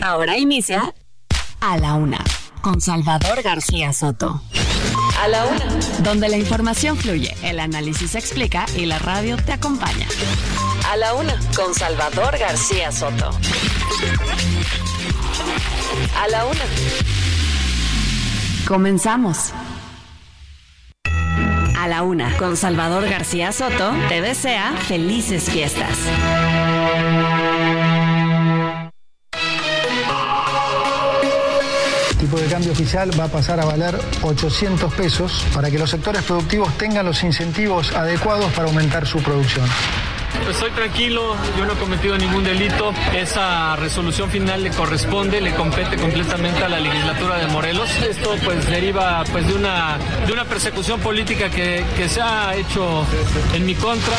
Ahora inicia A la Una con Salvador García Soto. A la Una. Donde la información fluye, el análisis se explica y la radio te acompaña. A la Una con Salvador García Soto. A la Una. Comenzamos. A la Una con Salvador García Soto te desea felices fiestas. Tipo de cambio oficial va a pasar a valer 800 pesos para que los sectores productivos tengan los incentivos adecuados para aumentar su producción. Estoy tranquilo, yo no he cometido ningún delito. Esa resolución final le corresponde, le compete completamente a la legislatura de Morelos. Esto pues deriva pues de una, de una persecución política que, que se ha hecho en mi contra.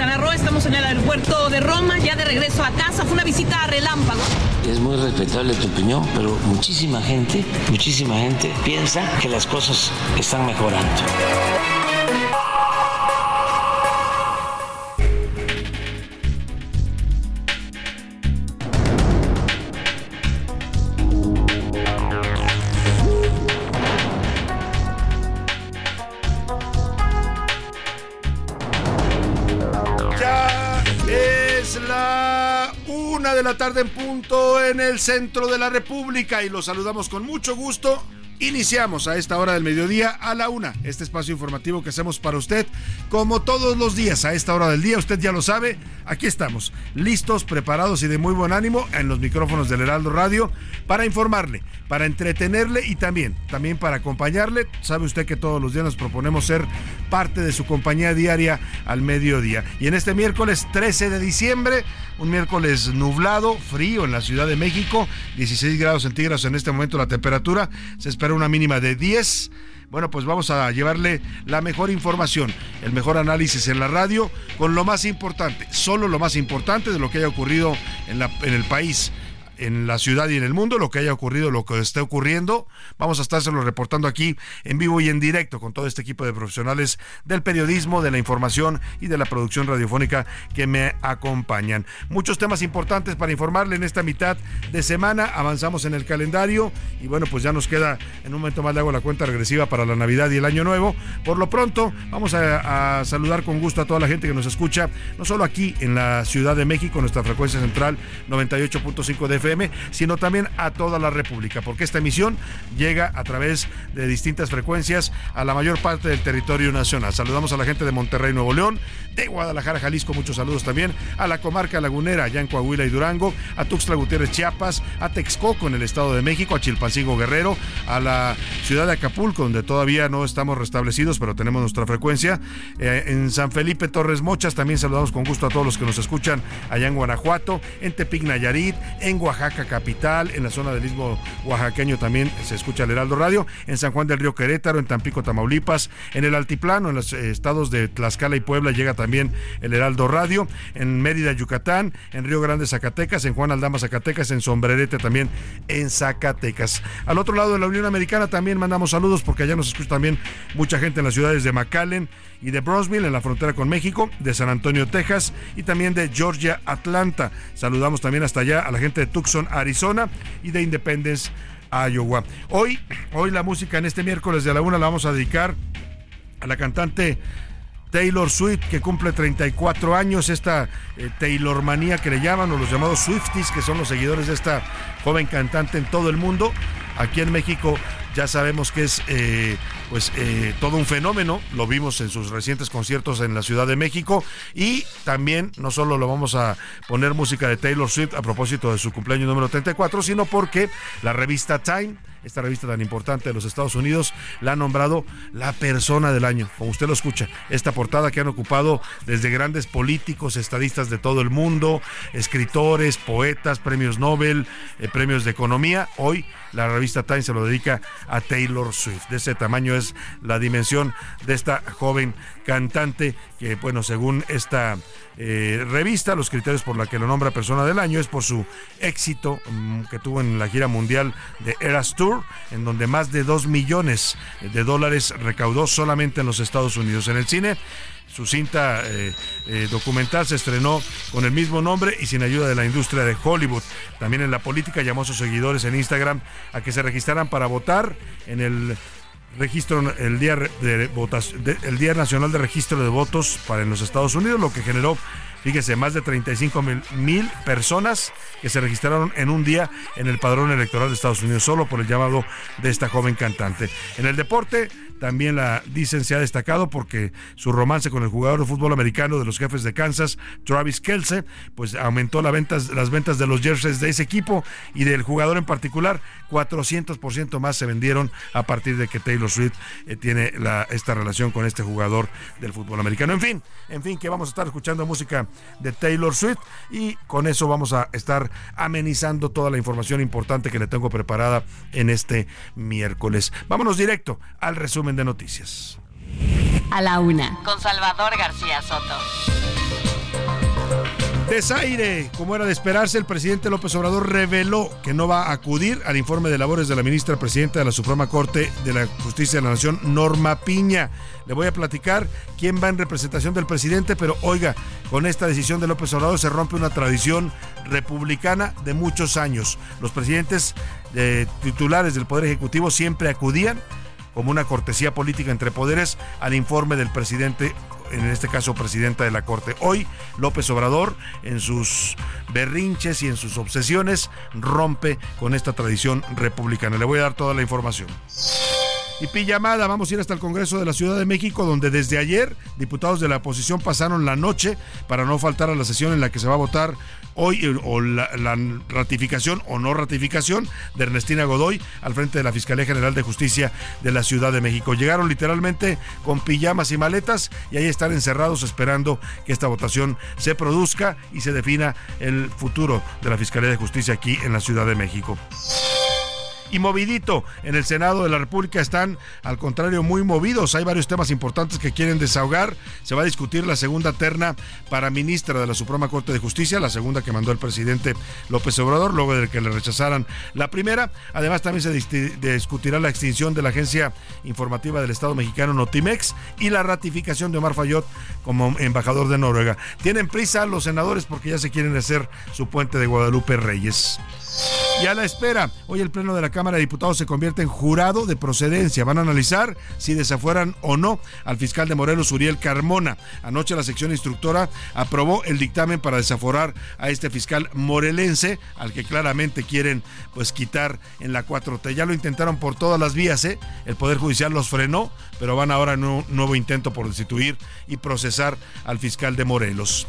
Estamos en el aeropuerto de Roma, ya de regreso a casa. Fue una visita a relámpago. Es muy respetable tu opinión, pero muchísima gente, muchísima gente piensa que las cosas están mejorando. Una de la tarde en punto en el centro de la República y los saludamos con mucho gusto. Iniciamos a esta hora del mediodía a la una, este espacio informativo que hacemos para usted como todos los días a esta hora del día. Usted ya lo sabe, aquí estamos, listos, preparados y de muy buen ánimo en los micrófonos del Heraldo Radio para informarle, para entretenerle y también, también para acompañarle. Sabe usted que todos los días nos proponemos ser parte de su compañía diaria al mediodía. Y en este miércoles 13 de diciembre, un miércoles nublado, frío en la Ciudad de México, 16 grados centígrados en este momento la temperatura, se espera una mínima de 10. Bueno, pues vamos a llevarle la mejor información, el mejor análisis en la radio, con lo más importante, solo lo más importante de lo que haya ocurrido en, la, en el país en la ciudad y en el mundo, lo que haya ocurrido, lo que esté ocurriendo. Vamos a estárselo reportando aquí en vivo y en directo con todo este equipo de profesionales del periodismo, de la información y de la producción radiofónica que me acompañan. Muchos temas importantes para informarle en esta mitad de semana. Avanzamos en el calendario y bueno, pues ya nos queda en un momento más le hago la cuenta regresiva para la Navidad y el Año Nuevo. Por lo pronto, vamos a, a saludar con gusto a toda la gente que nos escucha, no solo aquí en la Ciudad de México, nuestra frecuencia central 98.5 de Sino también a toda la República, porque esta emisión llega a través de distintas frecuencias a la mayor parte del territorio nacional. Saludamos a la gente de Monterrey, Nuevo León, de Guadalajara, Jalisco, muchos saludos también, a la comarca lagunera, allá en Coahuila y Durango, a Tuxtla Gutiérrez, Chiapas, a Texcoco en el Estado de México, a Chilpancingo Guerrero, a la ciudad de Acapulco, donde todavía no estamos restablecidos, pero tenemos nuestra frecuencia, eh, en San Felipe Torres Mochas, también saludamos con gusto a todos los que nos escuchan allá en Guanajuato, en Tepic Nayarit, en Oaxaca capital, en la zona del Istmo oaxaqueño también se escucha el Heraldo Radio, en San Juan del Río Querétaro, en Tampico, Tamaulipas, en el Altiplano, en los eh, estados de Tlaxcala y Puebla llega también el Heraldo Radio, en Mérida, Yucatán, en Río Grande, Zacatecas, en Juan Aldama, Zacatecas, en Sombrerete también en Zacatecas. Al otro lado de la Unión Americana también mandamos saludos porque allá nos escucha también mucha gente en las ciudades de McAllen y de Brownsville en la frontera con México, de San Antonio, Texas y también de Georgia, Atlanta. Saludamos también hasta allá a la gente de Tucson, Arizona y de Independence, Iowa. Hoy, hoy la música en este miércoles de la una la vamos a dedicar a la cantante Taylor Swift, que cumple 34 años, esta eh, Taylor manía que le llaman, o los llamados Swifties, que son los seguidores de esta joven cantante en todo el mundo. Aquí en México ya sabemos que es eh, pues eh, todo un fenómeno, lo vimos en sus recientes conciertos en la Ciudad de México y también no solo lo vamos a poner música de Taylor Swift a propósito de su cumpleaños número 34, sino porque la revista Time esta revista tan importante de los Estados Unidos, la ha nombrado la persona del año, como usted lo escucha. Esta portada que han ocupado desde grandes políticos, estadistas de todo el mundo, escritores, poetas, premios Nobel, eh, premios de economía. Hoy la revista Time se lo dedica a Taylor Swift. De ese tamaño es la dimensión de esta joven cantante que, bueno, según esta eh, revista, los criterios por la que lo nombra persona del año es por su éxito mm, que tuvo en la gira mundial de Eras Tour, en donde más de 2 millones de dólares recaudó solamente en los Estados Unidos. En el cine, su cinta eh, eh, documental se estrenó con el mismo nombre y sin ayuda de la industria de Hollywood. También en la política llamó a sus seguidores en Instagram a que se registraran para votar en el registro el día de, el día nacional de registro de votos para en los Estados Unidos, lo que generó Fíjese, más de 35 mil personas que se registraron en un día en el padrón electoral de Estados Unidos, solo por el llamado de esta joven cantante. En el deporte, también la dicen se ha destacado porque su romance con el jugador de fútbol americano de los jefes de Kansas, Travis Kelce, pues aumentó las ventas de los jerseys de ese equipo y del jugador en particular. 400% más se vendieron a partir de que Taylor Swift eh, tiene esta relación con este jugador del fútbol americano. En fin, en fin, que vamos a estar escuchando música de Taylor Swift y con eso vamos a estar amenizando toda la información importante que le tengo preparada en este miércoles. Vámonos directo al resumen de noticias. A la una, con Salvador García Soto. Desaire, como era de esperarse, el presidente López Obrador reveló que no va a acudir al informe de labores de la ministra presidenta de la Suprema Corte de la Justicia de la Nación, Norma Piña. Le voy a platicar quién va en representación del presidente, pero oiga, con esta decisión de López Obrador se rompe una tradición republicana de muchos años. Los presidentes eh, titulares del Poder Ejecutivo siempre acudían como una cortesía política entre poderes al informe del presidente en este caso presidenta de la Corte. Hoy López Obrador, en sus berrinches y en sus obsesiones, rompe con esta tradición republicana. Le voy a dar toda la información. Y pijamada, vamos a ir hasta el Congreso de la Ciudad de México, donde desde ayer diputados de la oposición pasaron la noche para no faltar a la sesión en la que se va a votar hoy eh, o la, ratificación o no ratificación de Ernestina Godoy al frente de la Fiscalía General de Justicia de la Ciudad de México. Llegaron literalmente con pijamas y maletas y ahí están encerrados esperando que esta votación se produzca y se defina el futuro de la Fiscalía de Justicia aquí en la Ciudad de México y movidito. En el Senado de la República están, al contrario, muy movidos. Hay varios temas importantes que quieren desahogar. Se va a discutir la segunda terna para ministra de la Suprema Corte de Justicia, la segunda que mandó el presidente López Obrador, luego de que le rechazaran la primera. Además, también se discutirá la extinción de la Agencia Informativa del Estado Mexicano, Notimex, y la ratificación de Omar Fayot como embajador de Noruega. Tienen prisa los senadores porque ya se quieren hacer su puente de Guadalupe Reyes. Y a la espera, hoy el Pleno de la Cámara de Diputados se convierte en jurado de procedencia. Van a analizar si desafueran o no al fiscal de Morelos, Uriel Carmona. Anoche la sección instructora aprobó el dictamen para desaforar a este fiscal morelense, al que claramente quieren pues quitar en la 4T. Ya lo intentaron por todas las vías, ¿eh? El Poder Judicial los frenó, pero van ahora en un nuevo intento por destituir y procesar al fiscal de Morelos.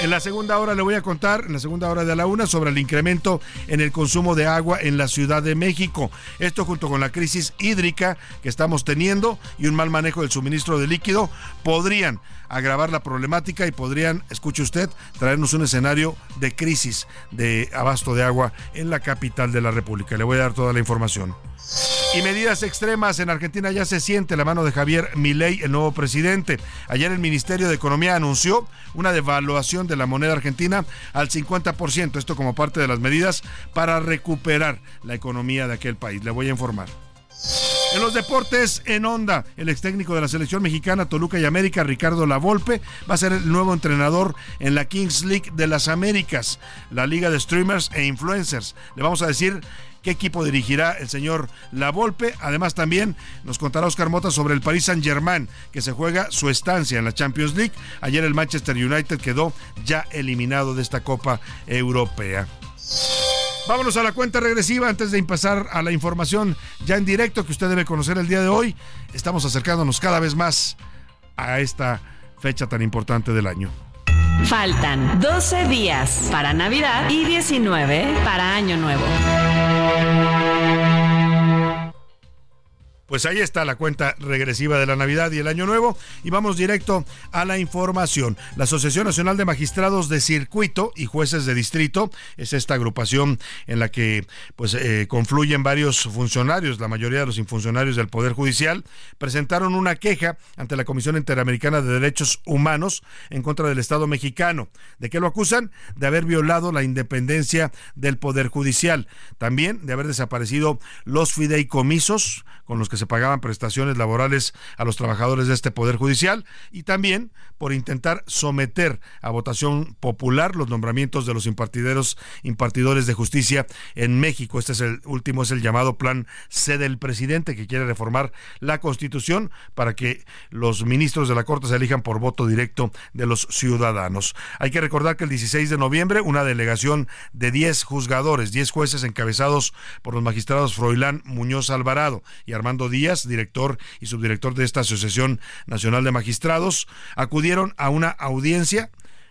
En la segunda hora le voy a contar, en la segunda hora de la una, sobre el incremento en el consumo de agua en la Ciudad de México. Esto junto con la crisis hídrica que estamos teniendo y un mal manejo del suministro de líquido podrían agravar la problemática y podrían, escuche usted, traernos un escenario de crisis de abasto de agua en la capital de la República. Le voy a dar toda la información. Y medidas extremas en Argentina ya se siente la mano de Javier Milei, el nuevo presidente. Ayer el Ministerio de Economía anunció una devaluación de la moneda argentina al 50%, esto como parte de las medidas para recuperar la economía de aquel país. Le voy a informar. En los deportes, en onda, el ex técnico de la selección mexicana Toluca y América, Ricardo Lavolpe, va a ser el nuevo entrenador en la Kings League de las Américas, la liga de streamers e influencers. Le vamos a decir qué equipo dirigirá el señor Lavolpe. Además, también nos contará Oscar Mota sobre el Paris Saint-Germain, que se juega su estancia en la Champions League. Ayer el Manchester United quedó ya eliminado de esta Copa Europea. Vámonos a la cuenta regresiva antes de pasar a la información ya en directo que usted debe conocer el día de hoy. Estamos acercándonos cada vez más a esta fecha tan importante del año. Faltan 12 días para Navidad y 19 para Año Nuevo. Pues ahí está la cuenta regresiva de la Navidad y el Año Nuevo y vamos directo a la información. La Asociación Nacional de Magistrados de Circuito y Jueces de Distrito es esta agrupación en la que pues eh, confluyen varios funcionarios, la mayoría de los funcionarios del Poder Judicial, presentaron una queja ante la Comisión Interamericana de Derechos Humanos en contra del Estado mexicano. ¿De qué lo acusan? De haber violado la independencia del Poder Judicial, también de haber desaparecido los fideicomisos con los que se pagaban prestaciones laborales a los trabajadores de este Poder Judicial y también por intentar someter a votación popular los nombramientos de los impartideros, impartidores de justicia en México. Este es el último, es el llamado Plan C del presidente que quiere reformar la Constitución para que los ministros de la Corte se elijan por voto directo de los ciudadanos. Hay que recordar que el 16 de noviembre una delegación de 10 juzgadores, 10 jueces encabezados por los magistrados Froilán Muñoz Alvarado y Armando Díaz, director y subdirector de esta Asociación Nacional de Magistrados, acudieron a una audiencia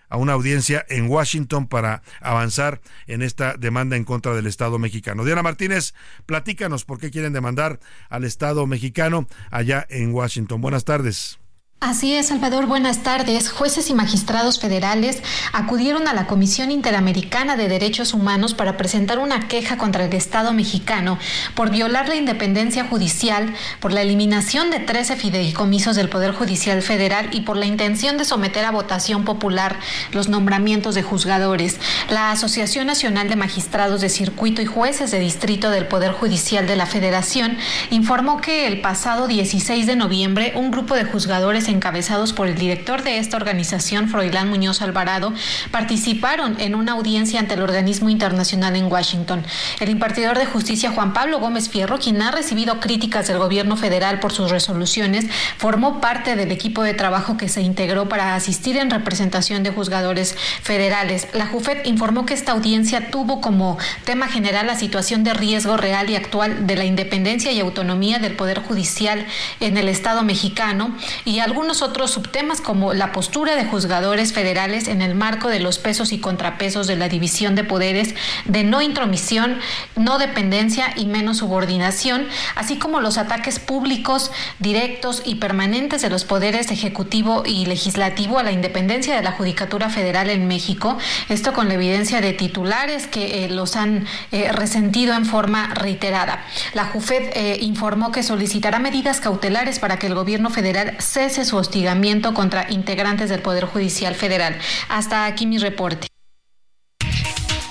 a una audiencia en Washington para avanzar en esta demanda en contra del Estado mexicano. Diana Martínez, platícanos por qué quieren demandar al Estado mexicano allá en Washington. Buenas tardes. Así es, Salvador, buenas tardes. Jueces y magistrados federales acudieron a la Comisión Interamericana de Derechos Humanos para presentar una queja contra el Estado mexicano por violar la independencia judicial, por la eliminación de 13 fideicomisos del Poder Judicial Federal y por la intención de someter a votación popular los nombramientos de juzgadores. La Asociación Nacional de Magistrados de Circuito y Jueces de Distrito del Poder Judicial de la Federación informó que el pasado 16 de noviembre un grupo de juzgadores encabezados por el director de esta organización, Froilán Muñoz Alvarado, participaron en una audiencia ante el organismo internacional en Washington. El impartidor de justicia Juan Pablo Gómez Fierro, quien ha recibido críticas del gobierno federal por sus resoluciones, formó parte del equipo de trabajo que se integró para asistir en representación de juzgadores federales. La JUFED informó que esta audiencia tuvo como tema general la situación de riesgo real y actual de la independencia y autonomía del Poder Judicial en el Estado mexicano y algo algunos otros subtemas como la postura de juzgadores federales en el marco de los pesos y contrapesos de la división de poderes de no intromisión, no dependencia y menos subordinación, así como los ataques públicos, directos y permanentes de los poderes ejecutivo y legislativo a la independencia de la Judicatura Federal en México, esto con la evidencia de titulares que eh, los han eh, resentido en forma reiterada. La JUFED eh, informó que solicitará medidas cautelares para que el gobierno federal cese hostigamiento contra integrantes del Poder Judicial Federal. Hasta aquí mi reporte.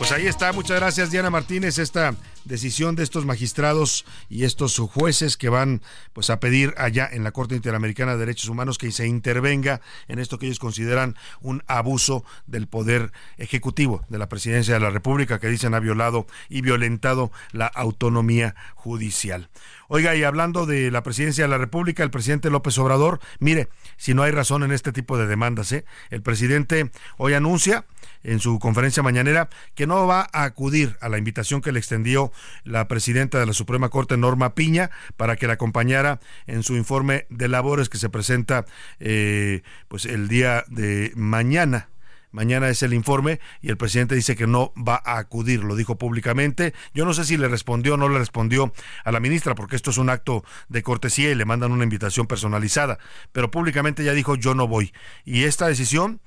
Pues ahí está, muchas gracias Diana Martínez, esta decisión de estos magistrados y estos jueces que van pues a pedir allá en la Corte Interamericana de Derechos Humanos que se intervenga en esto que ellos consideran un abuso del poder ejecutivo de la Presidencia de la República que dicen ha violado y violentado la autonomía judicial. Oiga, y hablando de la presidencia de la República, el presidente López Obrador, mire, si no hay razón en este tipo de demandas, ¿eh? el presidente hoy anuncia en su conferencia mañanera que no va a acudir a la invitación que le extendió la presidenta de la Suprema Corte, Norma Piña, para que la acompañara en su informe de labores que se presenta eh, pues el día de mañana Mañana es el informe y el presidente dice que no va a acudir, lo dijo públicamente. Yo no sé si le respondió o no le respondió a la ministra, porque esto es un acto de cortesía y le mandan una invitación personalizada, pero públicamente ya dijo yo no voy. Y esta decisión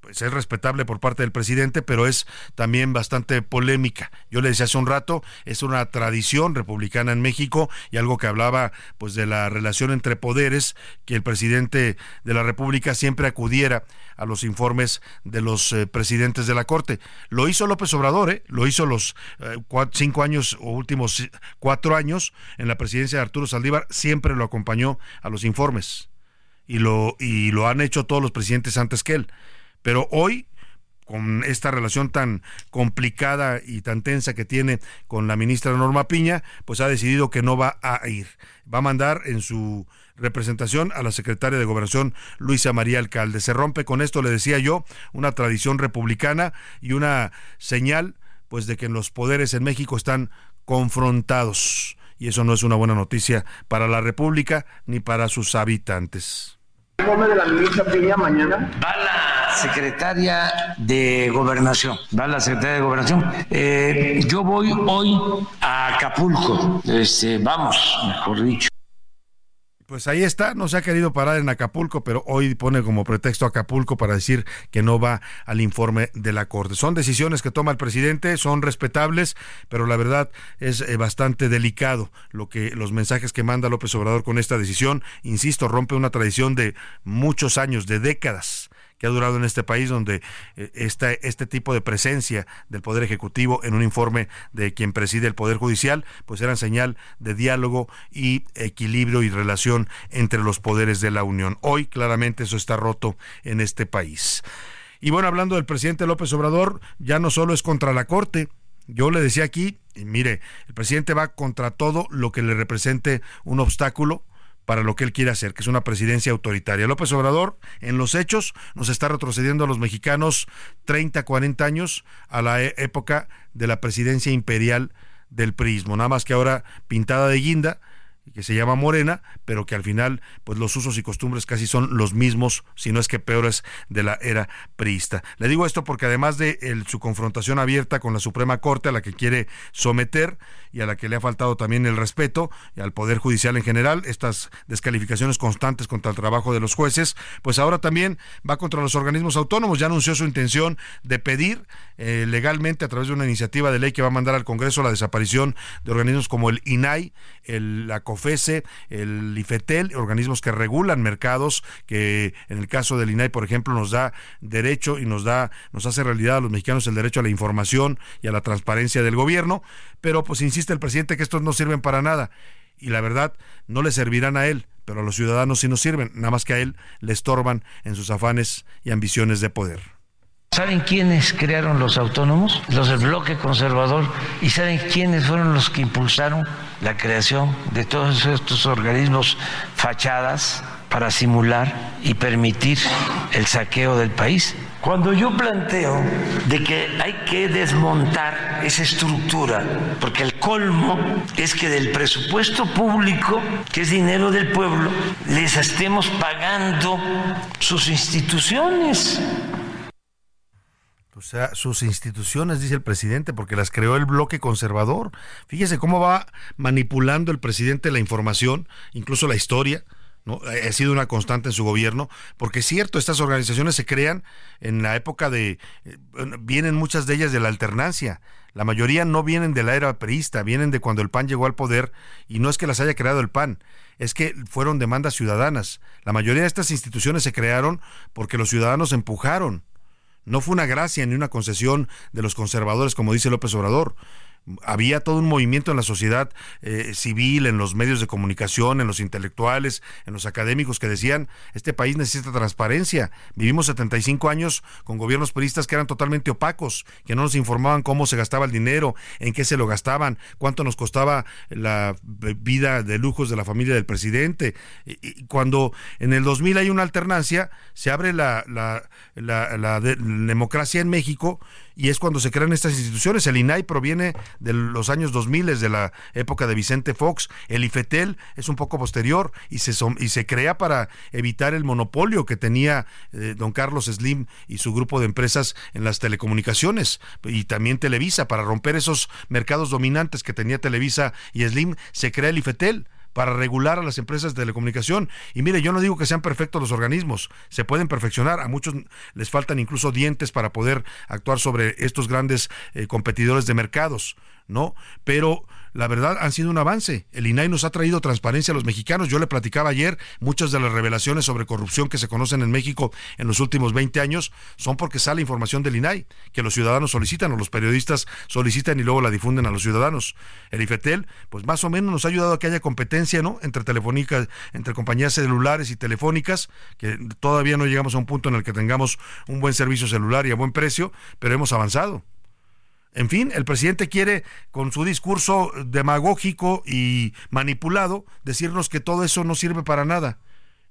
pues es respetable por parte del presidente, pero es también bastante polémica. Yo le decía hace un rato, es una tradición republicana en México y algo que hablaba pues de la relación entre poderes, que el presidente de la República siempre acudiera a los informes de los eh, presidentes de la Corte. Lo hizo López Obrador, ¿eh? lo hizo los eh, cinco años o últimos cuatro años en la presidencia de Arturo Saldívar, siempre lo acompañó a los informes. Y lo, y lo han hecho todos los presidentes antes que él. Pero hoy, con esta relación tan complicada y tan tensa que tiene con la ministra Norma Piña, pues ha decidido que no va a ir. Va a mandar en su representación a la secretaria de Gobernación Luisa María Alcalde. Se rompe con esto, le decía yo, una tradición republicana y una señal pues de que los poderes en México están confrontados y eso no es una buena noticia para la República ni para sus habitantes. Informe de la ministra Piña mañana? Va la secretaria de Gobernación, va la secretaria de Gobernación. Eh, yo voy hoy a Acapulco, este, vamos, mejor dicho. Pues ahí está, no se ha querido parar en Acapulco, pero hoy pone como pretexto Acapulco para decir que no va al informe de la Corte. Son decisiones que toma el presidente, son respetables, pero la verdad es eh, bastante delicado lo que los mensajes que manda López Obrador con esta decisión, insisto, rompe una tradición de muchos años, de décadas que ha durado en este país, donde eh, este, este tipo de presencia del Poder Ejecutivo en un informe de quien preside el Poder Judicial, pues eran señal de diálogo y equilibrio y relación entre los poderes de la Unión. Hoy claramente eso está roto en este país. Y bueno, hablando del presidente López Obrador, ya no solo es contra la Corte, yo le decía aquí, y mire, el presidente va contra todo lo que le represente un obstáculo para lo que él quiere hacer, que es una presidencia autoritaria. López Obrador, en los hechos, nos está retrocediendo a los mexicanos 30, 40 años a la e- época de la presidencia imperial del prismo, nada más que ahora pintada de guinda, que se llama Morena, pero que al final, pues los usos y costumbres casi son los mismos, si no es que peores, de la era priista. Le digo esto porque además de su confrontación abierta con la Suprema Corte, a la que quiere someter y a la que le ha faltado también el respeto, y al Poder Judicial en general, estas descalificaciones constantes contra el trabajo de los jueces, pues ahora también va contra los organismos autónomos. Ya anunció su intención de pedir eh, legalmente, a través de una iniciativa de ley que va a mandar al Congreso, la desaparición de organismos como el INAI, el, la COFESE, el IFETEL, organismos que regulan mercados, que en el caso del INAI, por ejemplo, nos da derecho y nos da, nos hace realidad a los mexicanos el derecho a la información y a la transparencia del gobierno, pero pues insiste el presidente que estos no sirven para nada. Y la verdad, no le servirán a él, pero a los ciudadanos sí nos sirven, nada más que a él le estorban en sus afanes y ambiciones de poder. ¿Saben quiénes crearon los autónomos? Los del bloque conservador. ¿Y saben quiénes fueron los que impulsaron la creación de todos estos organismos fachadas para simular y permitir el saqueo del país? Cuando yo planteo de que hay que desmontar esa estructura, porque el colmo es que del presupuesto público, que es dinero del pueblo, les estemos pagando sus instituciones. O sea, sus instituciones, dice el presidente, porque las creó el bloque conservador. Fíjese cómo va manipulando el presidente la información, incluso la historia. ¿no? Ha sido una constante en su gobierno, porque es cierto, estas organizaciones se crean en la época de, eh, vienen muchas de ellas de la alternancia, la mayoría no vienen de la era perista, vienen de cuando el PAN llegó al poder, y no es que las haya creado el PAN, es que fueron demandas ciudadanas. La mayoría de estas instituciones se crearon porque los ciudadanos empujaron. No fue una gracia ni una concesión de los conservadores, como dice López Obrador había todo un movimiento en la sociedad eh, civil, en los medios de comunicación, en los intelectuales, en los académicos que decían, este país necesita transparencia. Vivimos 75 años con gobiernos peristas que eran totalmente opacos, que no nos informaban cómo se gastaba el dinero, en qué se lo gastaban, cuánto nos costaba la vida de lujos de la familia del presidente. Y, cuando en el 2000 hay una alternancia, se abre la, la, la, la de, democracia en México y es cuando se crean estas instituciones. El INAI proviene de los años 2000, de la época de Vicente Fox. El IFETEL es un poco posterior y se, y se crea para evitar el monopolio que tenía eh, don Carlos Slim y su grupo de empresas en las telecomunicaciones. Y también Televisa, para romper esos mercados dominantes que tenía Televisa y Slim, se crea el IFETEL para regular a las empresas de telecomunicación. Y mire, yo no digo que sean perfectos los organismos, se pueden perfeccionar, a muchos les faltan incluso dientes para poder actuar sobre estos grandes eh, competidores de mercados, ¿no? Pero la verdad han sido un avance. El INAI nos ha traído transparencia a los mexicanos. Yo le platicaba ayer, muchas de las revelaciones sobre corrupción que se conocen en México en los últimos 20 años son porque sale información del INAI, que los ciudadanos solicitan o los periodistas solicitan y luego la difunden a los ciudadanos. El IFETEL, pues más o menos nos ha ayudado a que haya competencia, ¿no? Entre telefónicas, entre compañías celulares y telefónicas, que todavía no llegamos a un punto en el que tengamos un buen servicio celular y a buen precio, pero hemos avanzado. En fin, el presidente quiere, con su discurso demagógico y manipulado, decirnos que todo eso no sirve para nada.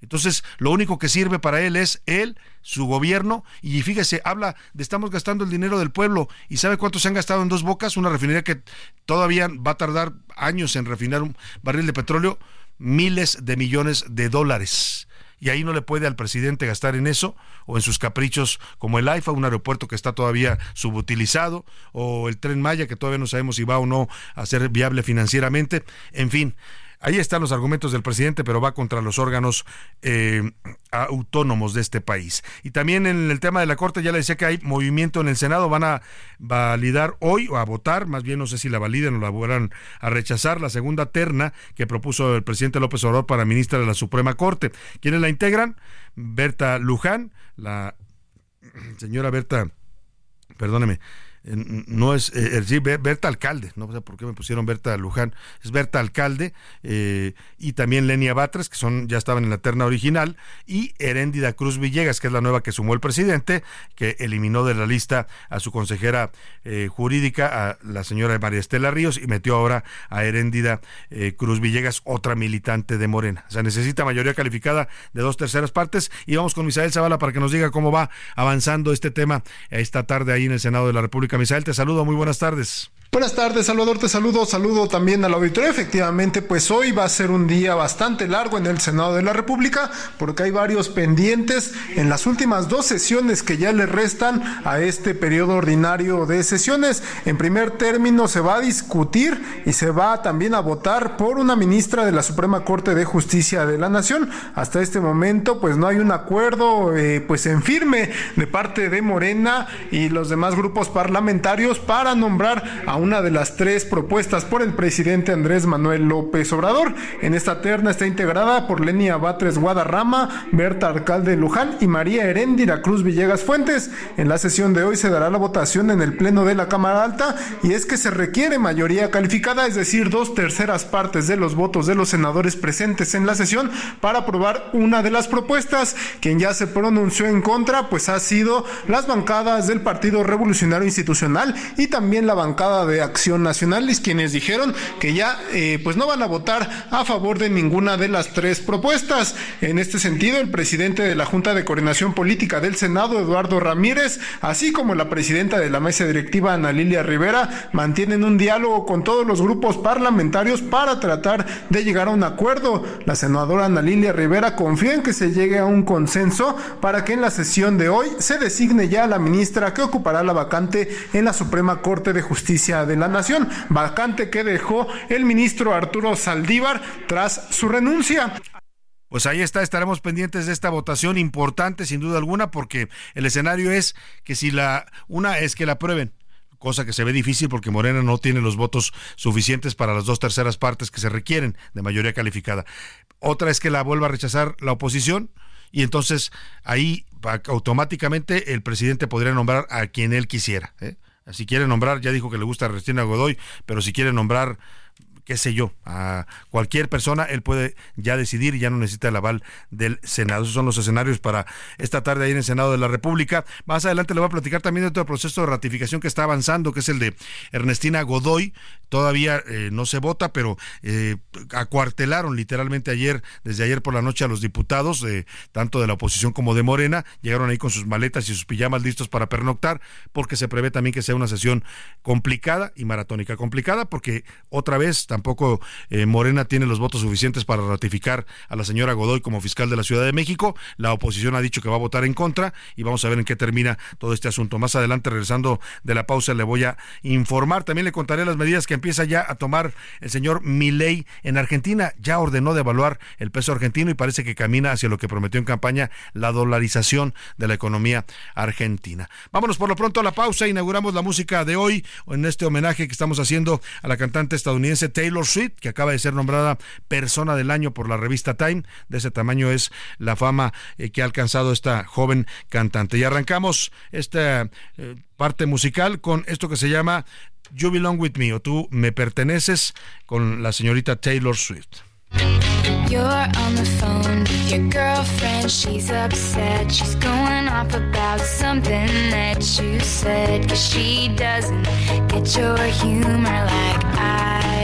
Entonces, lo único que sirve para él es él, su gobierno, y fíjese, habla de estamos gastando el dinero del pueblo, y ¿sabe cuánto se han gastado en dos bocas? Una refinería que todavía va a tardar años en refinar un barril de petróleo, miles de millones de dólares. Y ahí no le puede al presidente gastar en eso, o en sus caprichos como el AIFA, un aeropuerto que está todavía subutilizado, o el tren Maya, que todavía no sabemos si va o no a ser viable financieramente. En fin, Ahí están los argumentos del presidente, pero va contra los órganos eh, autónomos de este país. Y también en el tema de la Corte, ya le decía que hay movimiento en el Senado, van a validar hoy o a votar, más bien no sé si la validen o la van a rechazar, la segunda terna que propuso el presidente López Obrador para ministra de la Suprema Corte. ¿Quiénes la integran? Berta Luján, la señora Berta, perdóneme, no es eh, Berta Alcalde, no sé por qué me pusieron Berta Luján, es Berta Alcalde eh, y también Lenia Batres, que son ya estaban en la terna original, y Heréndida Cruz Villegas, que es la nueva que sumó el presidente, que eliminó de la lista a su consejera eh, jurídica, a la señora María Estela Ríos, y metió ahora a Heréndida Cruz Villegas, otra militante de Morena. O sea, necesita mayoría calificada de dos terceras partes, y vamos con Misael Zavala para que nos diga cómo va avanzando este tema esta tarde ahí en el Senado de la República Misael, te saludo, muy buenas tardes. Buenas tardes, Salvador, te saludo, saludo también al auditorio. Efectivamente, pues hoy va a ser un día bastante largo en el Senado de la República, porque hay varios pendientes en las últimas dos sesiones que ya le restan a este periodo ordinario de sesiones. En primer término se va a discutir y se va también a votar por una ministra de la Suprema Corte de Justicia de la Nación. Hasta este momento, pues no hay un acuerdo, eh, pues en firme de parte de Morena y los demás grupos parlamentarios para nombrar a una de las tres propuestas por el presidente Andrés Manuel López Obrador. En esta terna está integrada por Lenia Batres Guadarrama, Berta Alcalde Luján y María Heréndira Cruz Villegas Fuentes. En la sesión de hoy se dará la votación en el Pleno de la Cámara Alta y es que se requiere mayoría calificada, es decir, dos terceras partes de los votos de los senadores presentes en la sesión para aprobar una de las propuestas. Quien ya se pronunció en contra, pues ha sido las bancadas del Partido Revolucionario Institucional y también la bancada de Acción Nacional, quienes dijeron que ya eh, pues no van a votar a favor de ninguna de las tres propuestas. En este sentido, el presidente de la Junta de Coordinación Política del Senado, Eduardo Ramírez, así como la presidenta de la mesa directiva, Ana Lilia Rivera, mantienen un diálogo con todos los grupos parlamentarios para tratar de llegar a un acuerdo. La senadora Ana Lilia Rivera confía en que se llegue a un consenso para que en la sesión de hoy se designe ya la ministra que ocupará la vacante en la Suprema Corte de Justicia de la Nación, vacante que dejó el ministro Arturo Saldívar tras su renuncia. Pues ahí está, estaremos pendientes de esta votación importante sin duda alguna porque el escenario es que si la una es que la aprueben, cosa que se ve difícil porque Morena no tiene los votos suficientes para las dos terceras partes que se requieren de mayoría calificada. Otra es que la vuelva a rechazar la oposición y entonces ahí automáticamente el presidente podría nombrar a quien él quisiera. ¿eh? Si quiere nombrar, ya dijo que le gusta a Cristina Godoy, pero si quiere nombrar qué sé yo, a cualquier persona, él puede ya decidir ya no necesita el aval del Senado. Esos son los escenarios para esta tarde ahí en el Senado de la República. Más adelante le voy a platicar también de otro proceso de ratificación que está avanzando, que es el de Ernestina Godoy. Todavía eh, no se vota, pero eh, acuartelaron literalmente ayer, desde ayer por la noche a los diputados, eh, tanto de la oposición como de Morena. Llegaron ahí con sus maletas y sus pijamas listos para pernoctar, porque se prevé también que sea una sesión complicada y maratónica. Complicada porque otra vez tampoco eh, Morena tiene los votos suficientes para ratificar a la señora Godoy como fiscal de la Ciudad de México. La oposición ha dicho que va a votar en contra y vamos a ver en qué termina todo este asunto. Más adelante, regresando de la pausa, le voy a informar. También le contaré las medidas que empieza ya a tomar el señor Milei en Argentina. Ya ordenó devaluar el peso argentino y parece que camina hacia lo que prometió en campaña, la dolarización de la economía argentina. Vámonos por lo pronto a la pausa. Inauguramos la música de hoy en este homenaje que estamos haciendo a la cantante estadounidense Taylor Swift, que acaba de ser nombrada persona del año por la revista Time. De ese tamaño es la fama eh, que ha alcanzado esta joven cantante. Y arrancamos esta eh, parte musical con esto que se llama You Belong With Me o Tú Me Perteneces con la señorita Taylor Swift.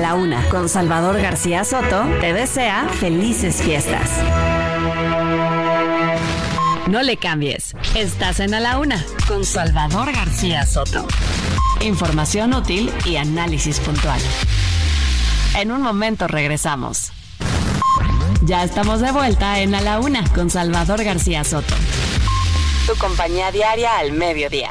La una, con Salvador García Soto, te desea felices fiestas. No le cambies. Estás en A la Una con Salvador García Soto. Información útil y análisis puntual. En un momento regresamos. Ya estamos de vuelta en A la Una con Salvador García Soto. Tu compañía diaria al mediodía.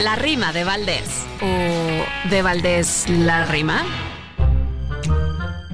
La rima de Valdés. ¿O de Valdés la rima?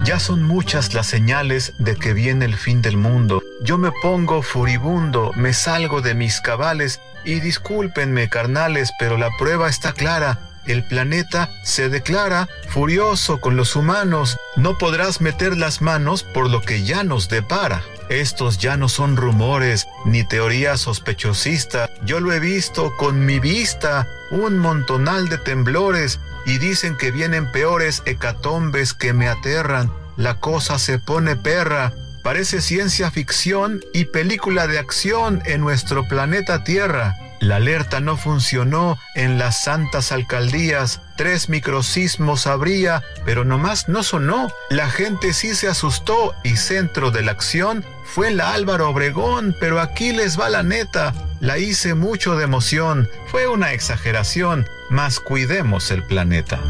Ya son muchas las señales de que viene el fin del mundo. Yo me pongo furibundo, me salgo de mis cabales y discúlpenme carnales, pero la prueba está clara. El planeta se declara furioso con los humanos. No podrás meter las manos por lo que ya nos depara. Estos ya no son rumores ni teoría sospechosista. Yo lo he visto con mi vista, un montonal de temblores, y dicen que vienen peores hecatombes que me aterran. La cosa se pone perra. Parece ciencia ficción y película de acción en nuestro planeta Tierra. La alerta no funcionó en las santas alcaldías. Tres microsismos habría, pero nomás no sonó. La gente sí se asustó y centro de la acción fue la Álvaro Obregón, pero aquí les va la neta. La hice mucho de emoción. Fue una exageración, mas cuidemos el planeta.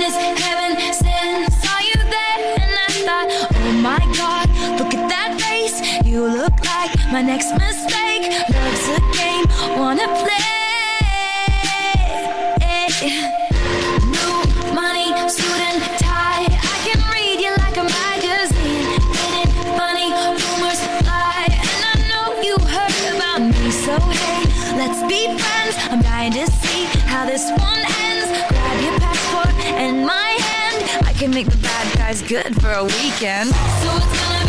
Nice my next mistake. Love's a game, wanna play. New money, tie. I can read you like a magazine. Rumors fly, and I know you heard about me. So hey, let's be friends. I'm dying to see how this one ends. Grab your passport and my hand. I can make the bad guys good for a weekend. So it's gonna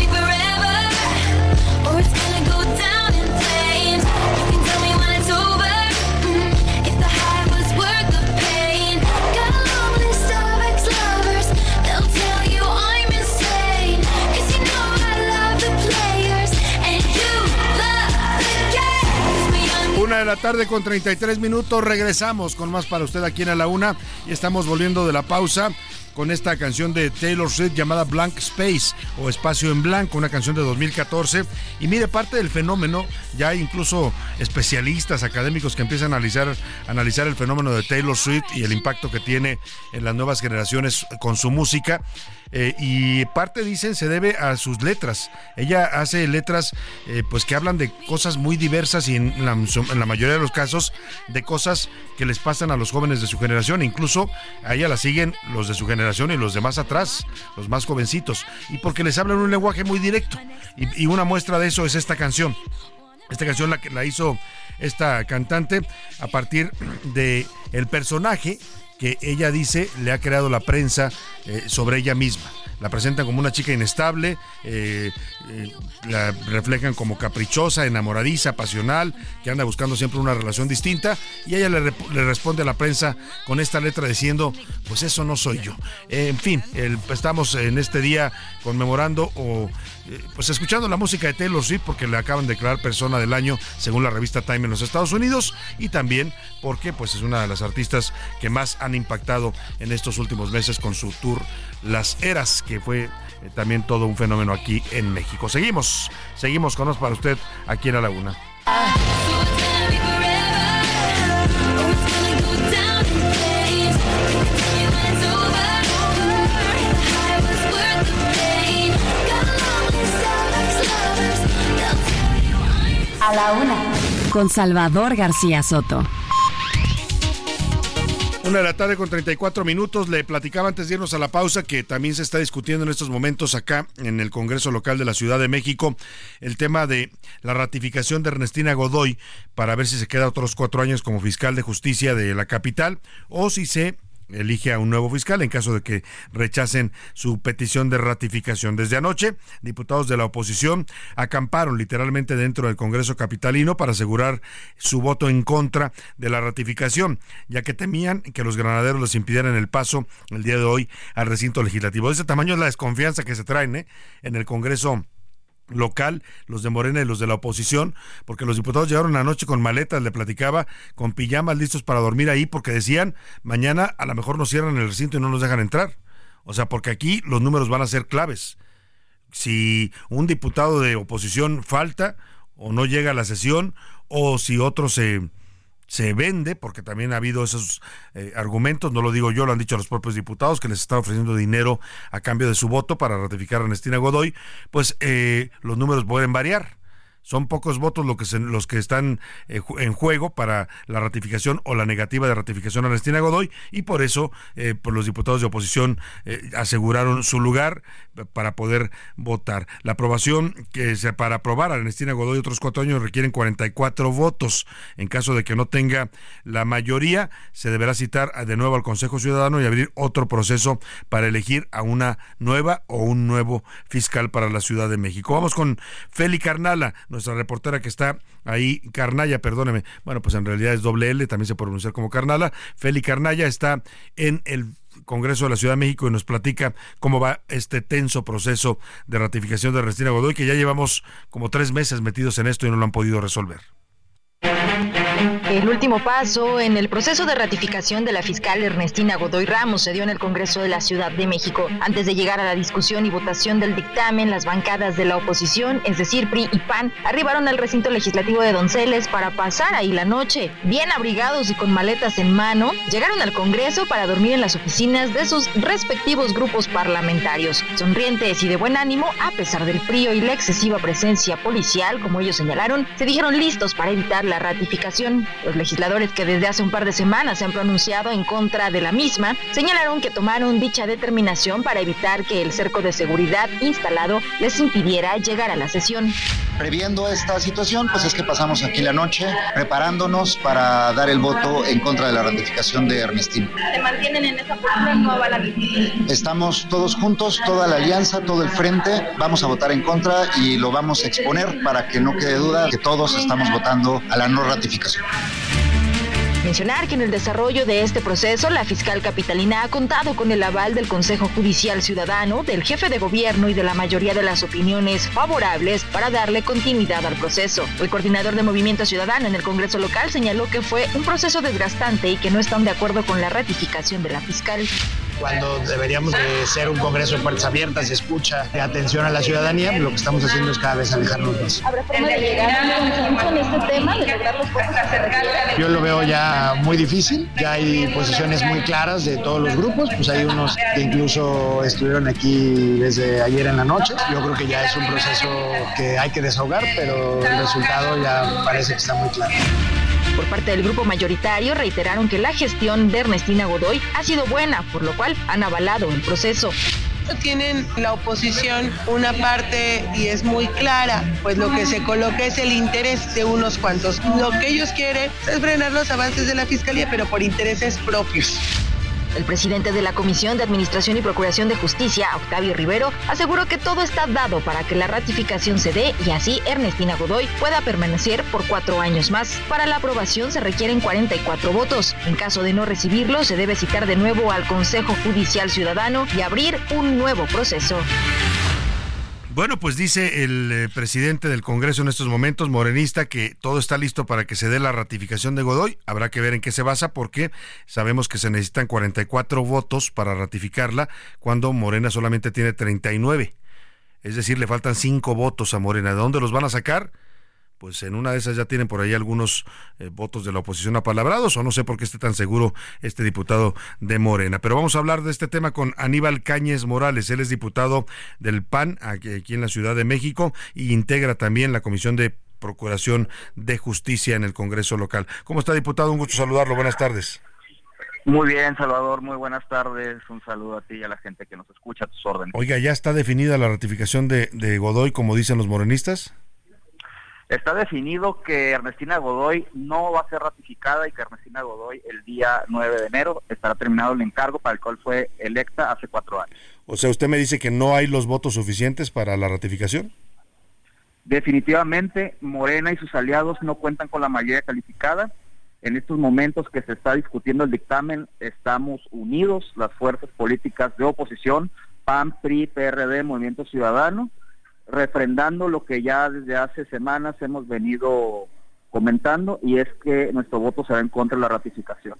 de la tarde con 33 minutos. Regresamos con más para usted aquí en A la Una. Y estamos volviendo de la pausa con esta canción de Taylor Swift llamada Blank Space o Espacio en Blanco, una canción de 2014. Y mire, parte del fenómeno, ya hay incluso especialistas académicos que empiezan a analizar, analizar el fenómeno de Taylor Swift y el impacto que tiene en las nuevas generaciones con su música. Eh, y parte dicen se debe a sus letras. Ella hace letras eh, pues que hablan de cosas muy diversas y en la, en la mayoría de los casos de cosas que les pasan a los jóvenes de su generación. Incluso a ella la siguen los de su generación y los demás atrás, los más jovencitos. Y porque les hablan un lenguaje muy directo. Y, una muestra de eso es esta canción. Esta canción la hizo esta cantante a partir de personaje que ella dice le ha creado la prensa eh, sobre ella misma. La presentan como una chica inestable, eh, eh, la reflejan como caprichosa, enamoradiza, pasional, que anda buscando siempre una relación distinta. Y ella le, responde a la prensa con esta letra diciendo, pues eso no soy yo. Eh, en fin, estamos en este día conmemorando o eh, pues escuchando la música de Taylor Swift porque le acaban de declarar persona del año según la revista Time en los Estados Unidos y también porque pues es una de las artistas que más han impactado en estos últimos meses con su tour las eras, que fue eh, también todo un fenómeno aquí en México. Seguimos, seguimos con para usted aquí en La Laguna. A la una. Con Salvador García Soto. Una de la tarde con 34 minutos. Le platicaba antes de irnos a la pausa que también se está discutiendo en estos momentos acá en el Congreso Local de la Ciudad de México el tema de la ratificación de Ernestina Godoy para ver si se queda otros cuatro años como fiscal de justicia de la capital o si se elige a un nuevo fiscal en caso de que rechacen su petición de ratificación. Desde anoche, diputados de la oposición acamparon literalmente dentro del Congreso Capitalino para asegurar su voto en contra de la ratificación, ya que temían que los granaderos les impidieran el paso el día de hoy al recinto legislativo. De ese tamaño es la desconfianza que se traen ¿eh? en el Congreso local, los de Morena y los de la oposición, porque los diputados llegaron anoche con maletas, le platicaba, con pijamas listos para dormir ahí, porque decían, mañana a lo mejor nos cierran el recinto y no nos dejan entrar. O sea, porque aquí los números van a ser claves. Si un diputado de oposición falta o no llega a la sesión, o si otro se se vende, porque también ha habido esos eh, argumentos, no lo digo yo, lo han dicho los propios diputados, que les está ofreciendo dinero a cambio de su voto para ratificar a Ernestina Godoy, pues eh, los números pueden variar. Son pocos votos los que, se, los que están eh, en juego para la ratificación o la negativa de ratificación a Ernestina Godoy y por eso eh, pues los diputados de oposición eh, aseguraron su lugar para poder votar. La aprobación que se, para aprobar a Ernestina Godoy otros cuatro años requieren 44 votos. En caso de que no tenga la mayoría, se deberá citar de nuevo al Consejo Ciudadano y abrir otro proceso para elegir a una nueva o un nuevo fiscal para la Ciudad de México. Vamos con Feli Carnala nuestra reportera que está ahí, Carnaya, perdóneme, bueno, pues en realidad es doble L, también se puede pronunciar como Carnala. Feli Carnaya está en el Congreso de la Ciudad de México y nos platica cómo va este tenso proceso de ratificación de Restina Godoy, que ya llevamos como tres meses metidos en esto y no lo han podido resolver. El último paso en el proceso de ratificación de la fiscal Ernestina Godoy Ramos se dio en el Congreso de la Ciudad de México. Antes de llegar a la discusión y votación del dictamen, las bancadas de la oposición, es decir, PRI y PAN, arribaron al recinto legislativo de Donceles para pasar ahí la noche. Bien abrigados y con maletas en mano, llegaron al Congreso para dormir en las oficinas de sus respectivos grupos parlamentarios. Sonrientes y de buen ánimo, a pesar del frío y la excesiva presencia policial, como ellos señalaron, se dijeron listos para evitar la ratificación. Los legisladores que desde hace un par de semanas se han pronunciado en contra de la misma señalaron que tomaron dicha determinación para evitar que el cerco de seguridad instalado les impidiera llegar a la sesión. Previendo esta situación, pues es que pasamos aquí la noche preparándonos para dar el voto en contra de la ratificación de Ernestina. ¿Se mantienen en esa postura? ¿No avalan? Estamos todos juntos, toda la alianza, todo el frente, vamos a votar en contra y lo vamos a exponer para que no quede duda que todos estamos votando a la no ratificación. Mencionar que en el desarrollo de este proceso, la fiscal capitalina ha contado con el aval del Consejo Judicial Ciudadano, del jefe de gobierno y de la mayoría de las opiniones favorables para darle continuidad al proceso. El coordinador de Movimiento Ciudadano en el Congreso local señaló que fue un proceso desgastante y que no están de acuerdo con la ratificación de la fiscal cuando deberíamos de ser un congreso de puertas abiertas y escucha de atención a la ciudadanía, lo que estamos haciendo es cada vez alejarnos más. ¿Habrá forma de llegar a un consenso en este tema, de lograr los votos Yo lo veo ya muy difícil, ya hay posiciones muy claras de todos los grupos, pues hay unos que incluso estuvieron aquí desde ayer en la noche. Yo creo que ya es un proceso que hay que desahogar, pero el resultado ya parece que está muy claro. Por parte del grupo mayoritario reiteraron que la gestión de Ernestina Godoy ha sido buena, por lo cual han avalado el proceso tienen la oposición una parte y es muy clara, pues lo que se coloca es el interés de unos cuantos. Lo que ellos quieren es frenar los avances de la fiscalía, pero por intereses propios. El presidente de la Comisión de Administración y Procuración de Justicia, Octavio Rivero, aseguró que todo está dado para que la ratificación se dé y así Ernestina Godoy pueda permanecer por cuatro años más. Para la aprobación se requieren 44 votos. En caso de no recibirlo, se debe citar de nuevo al Consejo Judicial Ciudadano y abrir un nuevo proceso. Bueno, pues dice el eh, presidente del Congreso en estos momentos, morenista, que todo está listo para que se dé la ratificación de Godoy. Habrá que ver en qué se basa porque sabemos que se necesitan 44 votos para ratificarla cuando Morena solamente tiene 39. Es decir, le faltan 5 votos a Morena. ¿De dónde los van a sacar? Pues en una de esas ya tienen por ahí algunos eh, votos de la oposición apalabrados, o no sé por qué esté tan seguro este diputado de Morena. Pero vamos a hablar de este tema con Aníbal Cáñez Morales. Él es diputado del PAN aquí, aquí en la Ciudad de México y integra también la Comisión de Procuración de Justicia en el Congreso local. ¿Cómo está, diputado? Un gusto saludarlo. Buenas tardes. Muy bien, Salvador, muy buenas tardes. Un saludo a ti y a la gente que nos escucha a tus órdenes. Oiga, ¿ya está definida la ratificación de, de Godoy, como dicen los morenistas? Está definido que Ernestina Godoy no va a ser ratificada y que Ernestina Godoy el día 9 de enero estará terminado el encargo para el cual fue electa hace cuatro años. O sea, usted me dice que no hay los votos suficientes para la ratificación. Definitivamente, Morena y sus aliados no cuentan con la mayoría calificada en estos momentos que se está discutiendo el dictamen, estamos unidos, las fuerzas políticas de oposición, PAN, PRI, PRD, Movimiento Ciudadano, refrendando lo que ya desde hace semanas hemos venido comentando y es que nuestro voto será en contra de la ratificación.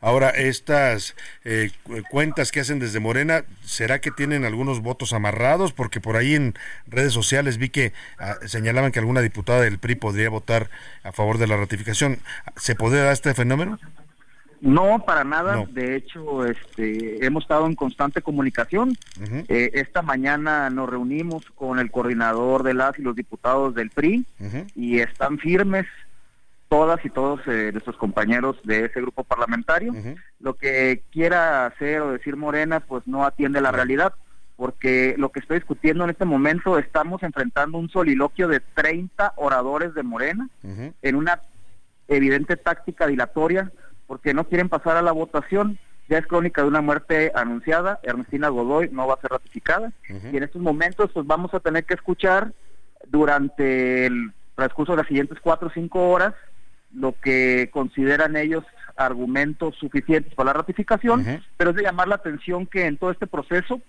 Ahora, estas eh, cuentas que hacen desde Morena, ¿será que tienen algunos votos amarrados? Porque por ahí en redes sociales vi que ah, señalaban que alguna diputada del PRI podría votar a favor de la ratificación. ¿Se podría dar este fenómeno? No, para nada. De hecho, este, hemos estado en constante comunicación. Eh, esta mañana nos reunimos con el coordinador de las y los diputados del PRI y están firmes todas y todos eh, nuestros compañeros de ese grupo parlamentario. Lo que quiera hacer o decir Morena, pues no atiende la realidad, porque lo que estoy discutiendo en este momento, estamos enfrentando un soliloquio de 30 oradores de Morena en una evidente táctica dilatoria, porque no quieren pasar a la votación. Ya es crónica de una muerte anunciada, Ernestina Godoy no va a ser ratificada, y en estos momentos pues vamos a tener que escuchar durante el transcurso de las siguientes cuatro o cinco horas lo que consideran ellos argumentos suficientes para la ratificación, pero es de llamar la atención que en todo este proceso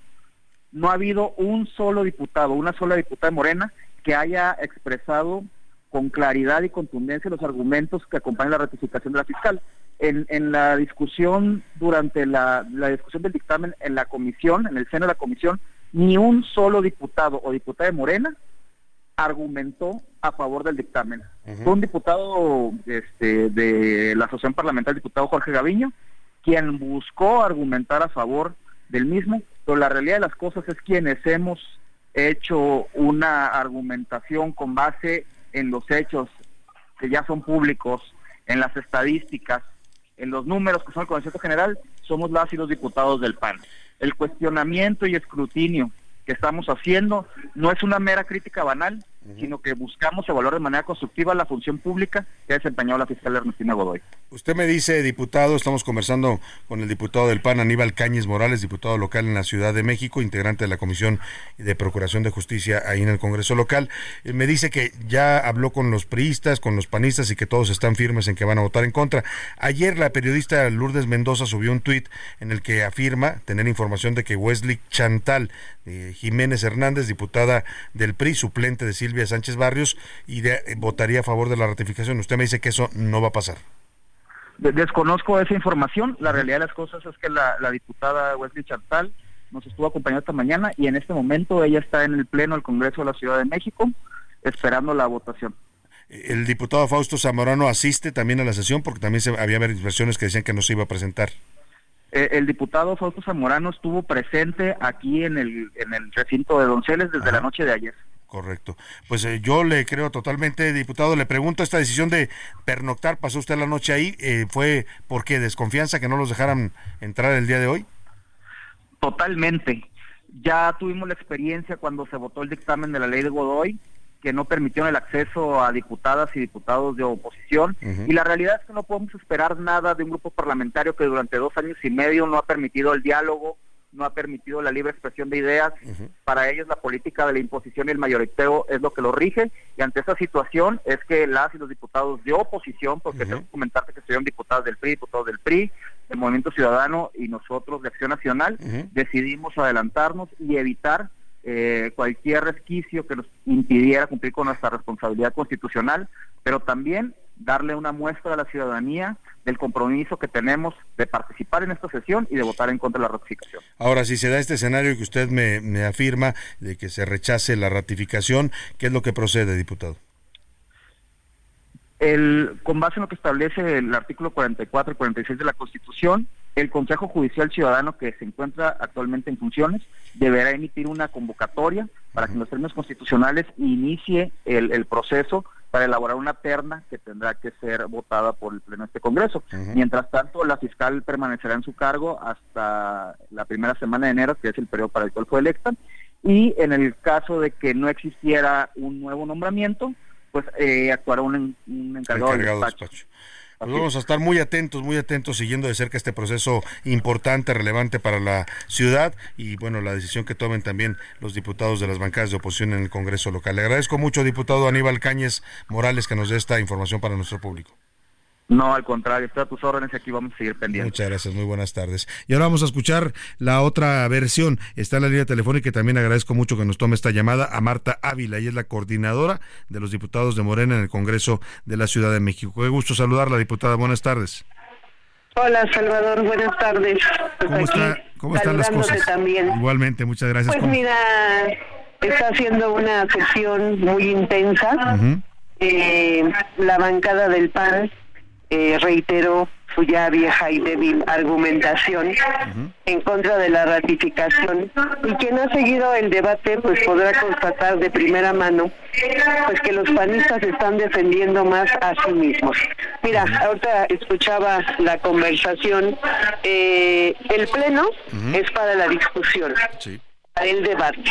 no ha habido un solo diputado, una sola diputada de Morena que haya expresado con claridad y contundencia los argumentos que acompañan la ratificación de la fiscal. En, en la discusión, durante la, la discusión del dictamen en la comisión, en el seno de la comisión, ni un solo diputado o diputada de Morena argumentó a favor del dictamen. Fue un diputado este, de la Asociación Parlamentaria, el diputado Jorge Gaviño, quien buscó argumentar a favor del mismo, pero la realidad de las cosas es quienes hemos hecho una argumentación con base en los hechos que ya son públicos, en las estadísticas, en los números que son el conocimiento general, somos las los diputados del PAN. El cuestionamiento y escrutinio que estamos haciendo no es una mera crítica banal, sino que buscamos evaluar de manera constructiva la función pública que ha desempeñado la fiscal Ernestina Godoy. Usted me dice, diputado, estamos conversando con el diputado del PAN, Aníbal Cáñez Morales, diputado local en la Ciudad de México, integrante de la Comisión de Procuración de Justicia ahí en el Congreso local. Me dice que ya habló con los priistas, con los panistas y que todos están firmes en que van a votar en contra. Ayer la periodista Lourdes Mendoza subió un tuit en el que afirma tener información de que Wesley Chantal eh, Jiménez Hernández, diputada del PRI, suplente de Silvia Silvia Sánchez Barrios y eh, votaría a favor de la ratificación. Usted me dice que eso no va a pasar. Desconozco esa información. La realidad de las cosas es que la, diputada Wesley Chantal nos estuvo acompañando esta mañana y en este momento ella está en el Pleno del Congreso de la Ciudad de México esperando la votación. El diputado Fausto Zamorano asiste también a la sesión porque también se, había versiones que decían que no se iba a presentar. Eh, el diputado Fausto Zamorano estuvo presente aquí en el, en el recinto de Donceles desde la noche de ayer. Correcto. Pues eh, yo le creo totalmente, diputado. Le pregunto, esta decisión de pernoctar, pasó usted la noche ahí, eh, ¿fue por qué? ¿Desconfianza que no los dejaran entrar el día de hoy? Totalmente. Ya tuvimos la experiencia cuando se votó el dictamen de la ley de Godoy, que no permitieron el acceso a diputadas y diputados de oposición. Y la realidad es que no podemos esperar nada de un grupo parlamentario que durante dos años y medio no ha permitido el diálogo, no ha permitido la libre expresión de ideas. Para ellos la política de la imposición y el mayoriteo es lo que lo rige. Y ante esa situación es que las y los diputados de oposición, porque tengo que comentarte que estuvieron diputados del PRI, diputados del PRI, del Movimiento Ciudadano y nosotros de Acción Nacional, decidimos adelantarnos y evitar eh, cualquier resquicio que nos impidiera cumplir con nuestra responsabilidad constitucional, pero también darle una muestra a la ciudadanía del compromiso que tenemos de participar en esta sesión y de votar en contra de la ratificación. Ahora, si se da este escenario que usted me, afirma de que se rechace la ratificación, ¿qué es lo que procede, diputado? El, con base en lo que establece el artículo 44 y 46 de la Constitución, el Consejo Judicial Ciudadano que se encuentra actualmente en funciones deberá emitir una convocatoria para que en los términos constitucionales inicie el, el proceso para elaborar una terna que tendrá que ser votada por el Pleno de este Congreso. Mientras tanto, la fiscal permanecerá en su cargo hasta la primera semana de enero, que es el periodo para el cual fue electa, y en el caso de que no existiera un nuevo nombramiento, pues eh, actuará un, un encargado, Encargado de de despacho. Pues vamos a estar muy atentos, muy atentos, siguiendo de cerca este proceso importante, relevante para la ciudad y bueno, la decisión que tomen también los diputados de las bancadas de oposición en el Congreso local. Le agradezco mucho, diputado Aníbal Cáñez Morales, que nos dé esta información para nuestro público. No, al contrario, estoy a tus órdenes y aquí vamos a seguir pendientes. Muchas gracias, muy buenas tardes. Y ahora vamos a escuchar la otra versión. Está en la línea telefónica y también agradezco mucho que nos tome esta llamada a Marta Ávila, y es la coordinadora de los diputados de Morena en el Congreso de la Ciudad de México. Qué gusto saludarla, diputada. Buenas tardes. Hola Salvador, buenas tardes. Pues ¿Cómo, aquí, está, ¿cómo están las cosas? También. Igualmente, muchas gracias. Pues ¿Cómo- mira, está haciendo una sesión muy intensa. Eh, la bancada del PAN eh, reiteró su ya vieja y débil argumentación en contra de la ratificación y quien ha seguido el debate pues podrá constatar de primera mano pues que los panistas están defendiendo más a sí mismos. Mira, ahorita escuchaba la conversación, eh, el pleno es para la discusión, para el debate.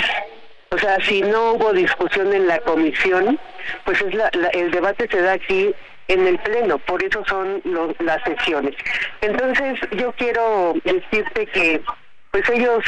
O sea, si no hubo discusión en la comisión, pues es la- la- el debate se da aquí en el pleno, por eso son los- las sesiones. Entonces, yo quiero decirte que pues ellos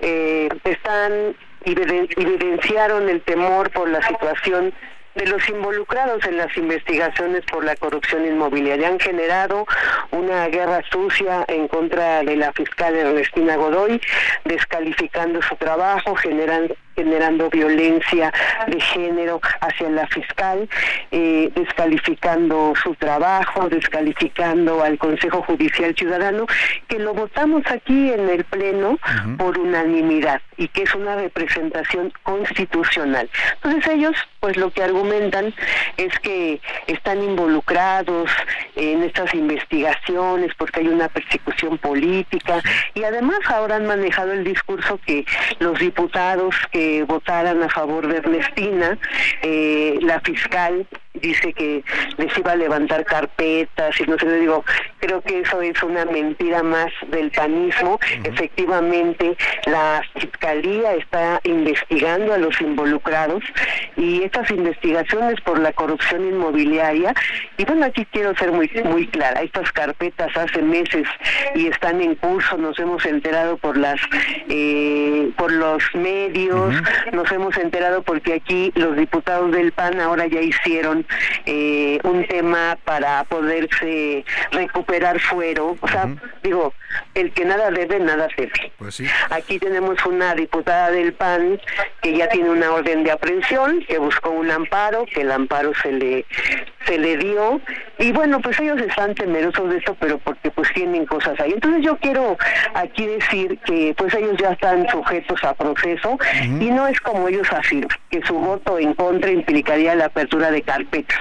eh, están eviden- evidenciaron el temor por la situación de los involucrados en las investigaciones por la corrupción inmobiliaria. Han generado una guerra sucia en contra de la fiscal Ernestina Godoy, descalificando su trabajo, generando generando violencia de género hacia la fiscal, eh, descalificando su trabajo, descalificando al Consejo Judicial Ciudadano, que lo votamos aquí en el Pleno por unanimidad y que es una representación constitucional. Entonces ellos, pues lo que argumentan es que están involucrados en estas investigaciones porque hay una persecución política y además ahora han manejado el discurso que los diputados que votaran a favor de Ernestina, eh, la fiscal dice que les iba a levantar carpetas y no sé, le digo, creo que eso es una mentira más del panismo. Efectivamente, la fiscalía está investigando a los involucrados y estas investigaciones por la corrupción inmobiliaria, y bueno, aquí quiero ser muy, muy clara, estas carpetas hace meses y están en curso, nos hemos enterado por las, eh, por los medios, nos hemos enterado porque aquí los diputados del PAN ahora ya hicieron eh, un tema para poderse recuperar fuero, o sea, digo, el que nada debe, nada debe. Pues sí. Aquí tenemos una diputada del PAN que ya tiene una orden de aprehensión, que buscó un amparo, que el amparo se le se le dio y bueno, pues ellos están temerosos de esto, pero porque pues tienen cosas ahí. Entonces yo quiero aquí decir que pues ellos ya están sujetos a proceso y no es como ellos afirman, que su voto en contra implicaría la apertura de carpetas.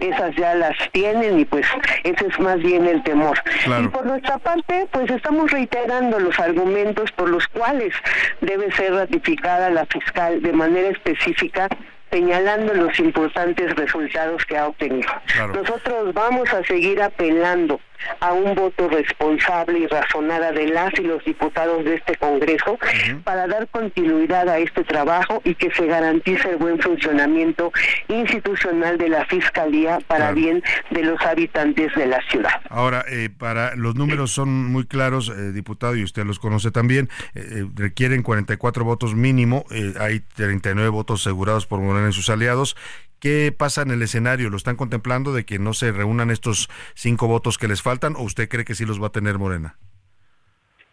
Esas ya las tienen y pues ese es más bien el temor. Claro. Y por nuestra parte, pues estamos reiterando los argumentos por los cuales debe ser ratificada la fiscal de manera específica señalando los importantes resultados que ha obtenido. Nosotros vamos a seguir apelando a un voto responsable y razonada de las y los diputados de este Congreso para dar continuidad a este trabajo y que se garantice el buen funcionamiento institucional de la Fiscalía para Claro. bien de los habitantes de la ciudad. Ahora, eh, para los números son muy claros, eh, diputado, y usted los conoce también. eh, eh, requieren 44 votos mínimo. hay 39 votos asegurados por Morena y sus aliados. ¿Qué pasa en el escenario? ¿Lo están contemplando de que no se reúnan estos cinco votos que les faltan o usted cree que sí los va a tener Morena?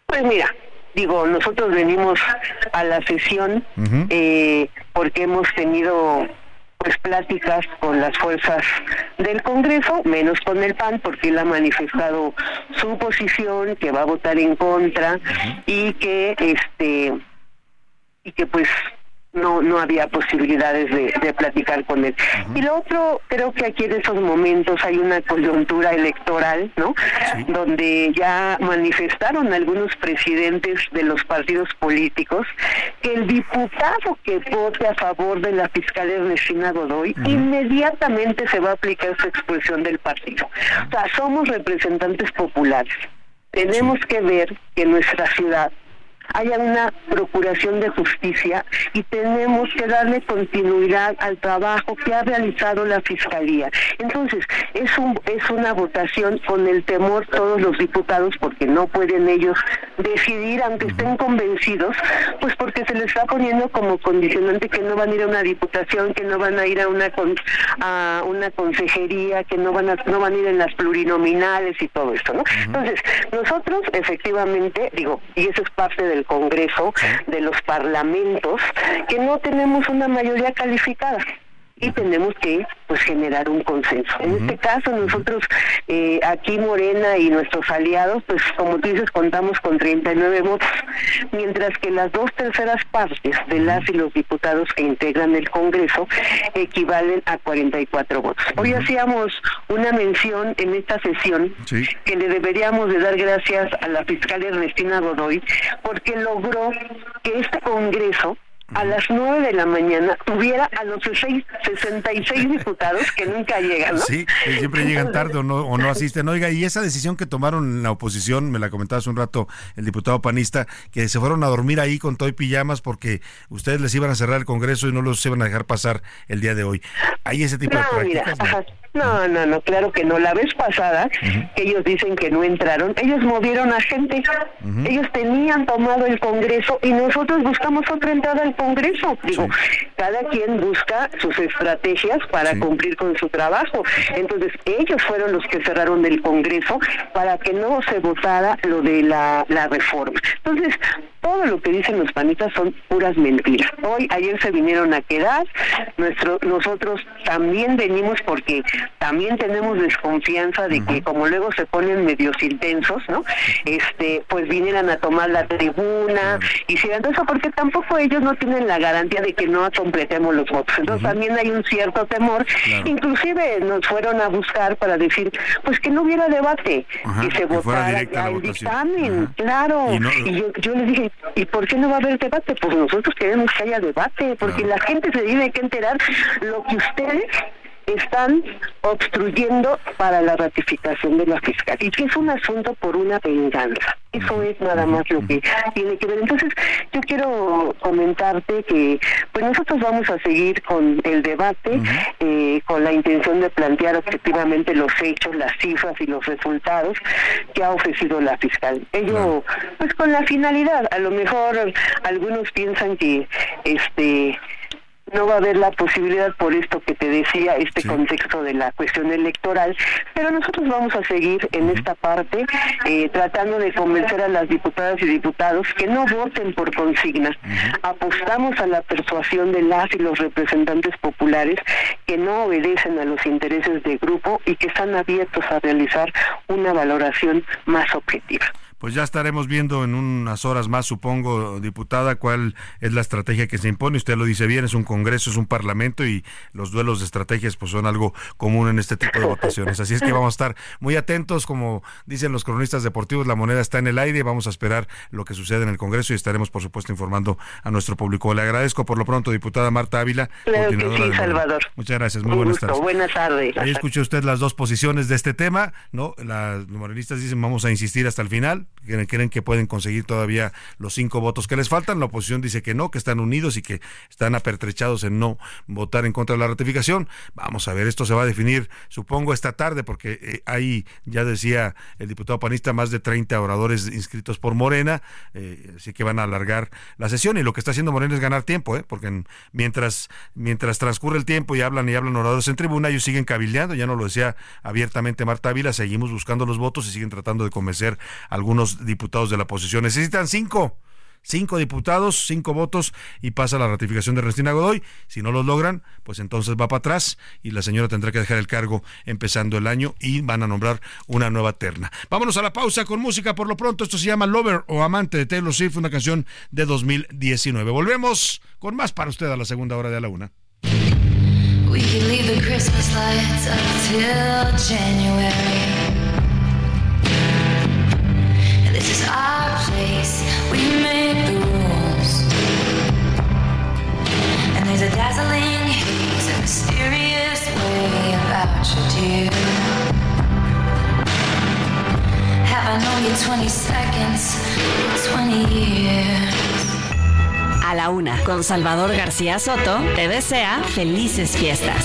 Pues mira, digo, nosotros venimos a la sesión eh, porque hemos tenido pues pláticas con las fuerzas del Congreso, menos con el PAN, porque él ha manifestado su posición, que va a votar en contra y que este y que pues no no había posibilidades de, de platicar con él. Y lo otro, creo que aquí en esos momentos hay una coyuntura electoral, ¿no? Donde ya manifestaron algunos presidentes de los partidos políticos que el diputado que vote a favor de la fiscal Ernestina Godoy inmediatamente se va a aplicar su expulsión del partido. O sea, somos representantes populares. Tenemos que ver que nuestra ciudad haya una procuración de justicia y tenemos que darle continuidad al trabajo que ha realizado la fiscalía. Entonces, es un es una votación con el temor todos los diputados porque no pueden ellos decidir aunque estén convencidos, pues porque se les está poniendo como condicionante que no van a ir a una diputación, que no van a ir a una con- a una consejería, que no van a no van a ir en las plurinominales y todo esto, ¿no? Entonces, nosotros efectivamente, digo, y eso es parte del Congreso, de los parlamentos, que no tenemos una mayoría calificada y tenemos que pues generar un consenso. En este caso nosotros eh, aquí Morena y nuestros aliados, pues como tú dices, contamos con 39 votos, mientras que las dos terceras partes de las y los diputados que integran el Congreso equivalen a 44 votos. Hoy hacíamos una mención en esta sesión que le deberíamos de dar gracias a la fiscal Ernestina Godoy porque logró que este Congreso a las 9 de la mañana tuviera a los seis- 66 diputados que nunca llegan, ¿no? Sí, que siempre llegan tarde o no, o no asisten. Oiga, y esa decisión que tomaron en la oposición, me la comentaba hace un rato el diputado panista, que se fueron a dormir ahí con todo y pijamas porque ustedes les iban a cerrar el Congreso y no los iban a dejar pasar el día de hoy. ¿Hay ese tipo de mira, prácticas? No. ajá. No, no, no, claro que no. La vez pasada, ellos dicen que no entraron, ellos movieron a gente. Ellos tenían tomado el Congreso y nosotros buscamos otra entrada al Congreso. Digo, cada quien busca sus estrategias para cumplir con su trabajo. Entonces, ellos fueron los que cerraron el Congreso para que no se votara lo de la, la reforma. Entonces, todo lo que dicen los panistas son puras mentiras. Hoy, ayer se vinieron a quedar, nuestro, nosotros también venimos porque también tenemos desconfianza de que como luego se ponen medios intensos, ¿no? Este, pues vinieran a tomar la tribuna, hicieran todo eso, porque tampoco ellos no tienen la garantía de que no completemos los votos. Entonces también hay un cierto temor, inclusive nos fueron a buscar para decir, pues que no hubiera debate, que se que votara ya el votación. dictamen, claro. Y no- Y yo, yo les dije, ¿y por qué no va a haber debate? Pues nosotros queremos que haya debate, porque la gente se tiene que enterar lo que ustedes están obstruyendo para la ratificación de la fiscal y que es un asunto por una venganza. Eso es nada más lo que tiene que ver. Entonces, yo quiero comentarte que pues nosotros vamos a seguir con el debate, eh, con la intención de plantear objetivamente los hechos, las cifras y los resultados que ha ofrecido la fiscal. Ello, pues con la finalidad, a lo mejor algunos piensan que este no va a haber la posibilidad por esto que te decía, este contexto de la cuestión electoral, pero nosotros vamos a seguir en esta parte eh, tratando de convencer a las diputadas y diputados que no voten por consigna. Apostamos a la persuasión de las y los representantes populares que no obedecen a los intereses de grupo y que están abiertos a realizar una valoración más objetiva. Pues ya estaremos viendo en unas horas más, supongo, diputada, cuál es la estrategia que se impone. Usted lo dice bien, es un Congreso, es un Parlamento y los duelos de estrategias pues son algo común en este tipo de votaciones. Así es que vamos a estar muy atentos, como dicen los cronistas deportivos, la moneda está en el aire, vamos a esperar lo que sucede en el Congreso y estaremos, por supuesto, informando a nuestro público. Le agradezco por lo pronto, diputada Marta Ávila, Claro que sí. Salvador. Muchas gracias, muy Un buenas gusto. tardes. Buenas tardes. Ahí escucha usted las dos posiciones de este tema, ¿no? Las morenistas dicen vamos a insistir hasta el final, que creen que pueden conseguir todavía los cinco votos que les faltan. La oposición dice que no, que están unidos y que están apertrechados en no votar en contra de la ratificación. Vamos a ver, esto se va a definir, supongo, esta tarde, porque eh, hay, ya decía el diputado panista, más de 30 oradores inscritos por Morena, eh, así que van a alargar la sesión. Y lo que está haciendo Morena es ganar tiempo, ¿eh? porque en- mientras, mientras transcurre el tiempo y hablan y hablan oradores en tribuna, ellos siguen cabildeando, ya no lo decía abiertamente Marta Ávila, seguimos buscando los votos y siguen tratando de convencer a algunos diputados de la oposición. Necesitan cinco. cinco diputados, cinco votos y pasa la ratificación de Ernestina Godoy. Si no lo logran, pues entonces va para atrás y la señora tendrá que dejar el cargo empezando el año y van a nombrar una nueva terna. Vámonos a la pausa con música por lo pronto. Esto se llama Lover o Amante de Taylor Swift, una canción de 2019. Volvemos con más para usted a la segunda hora de a la una. We could leave the Christmas lights up January. A la una, con Salvador García Soto, te desea felices fiestas.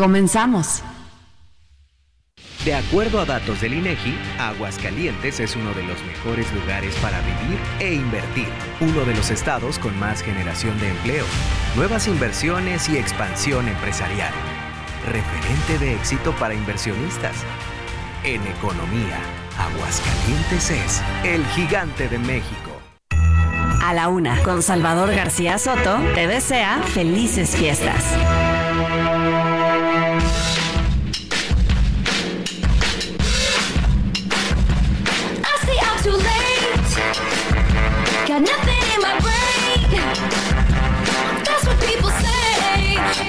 Comenzamos. De acuerdo a datos del INEGI, Aguascalientes es uno de los mejores lugares para vivir e invertir, uno de los estados con más generación de empleo, nuevas inversiones y expansión empresarial. Referente de éxito para inversionistas. En economía, Aguascalientes es el gigante de México. A la una, con Salvador García Soto, te desea felices fiestas.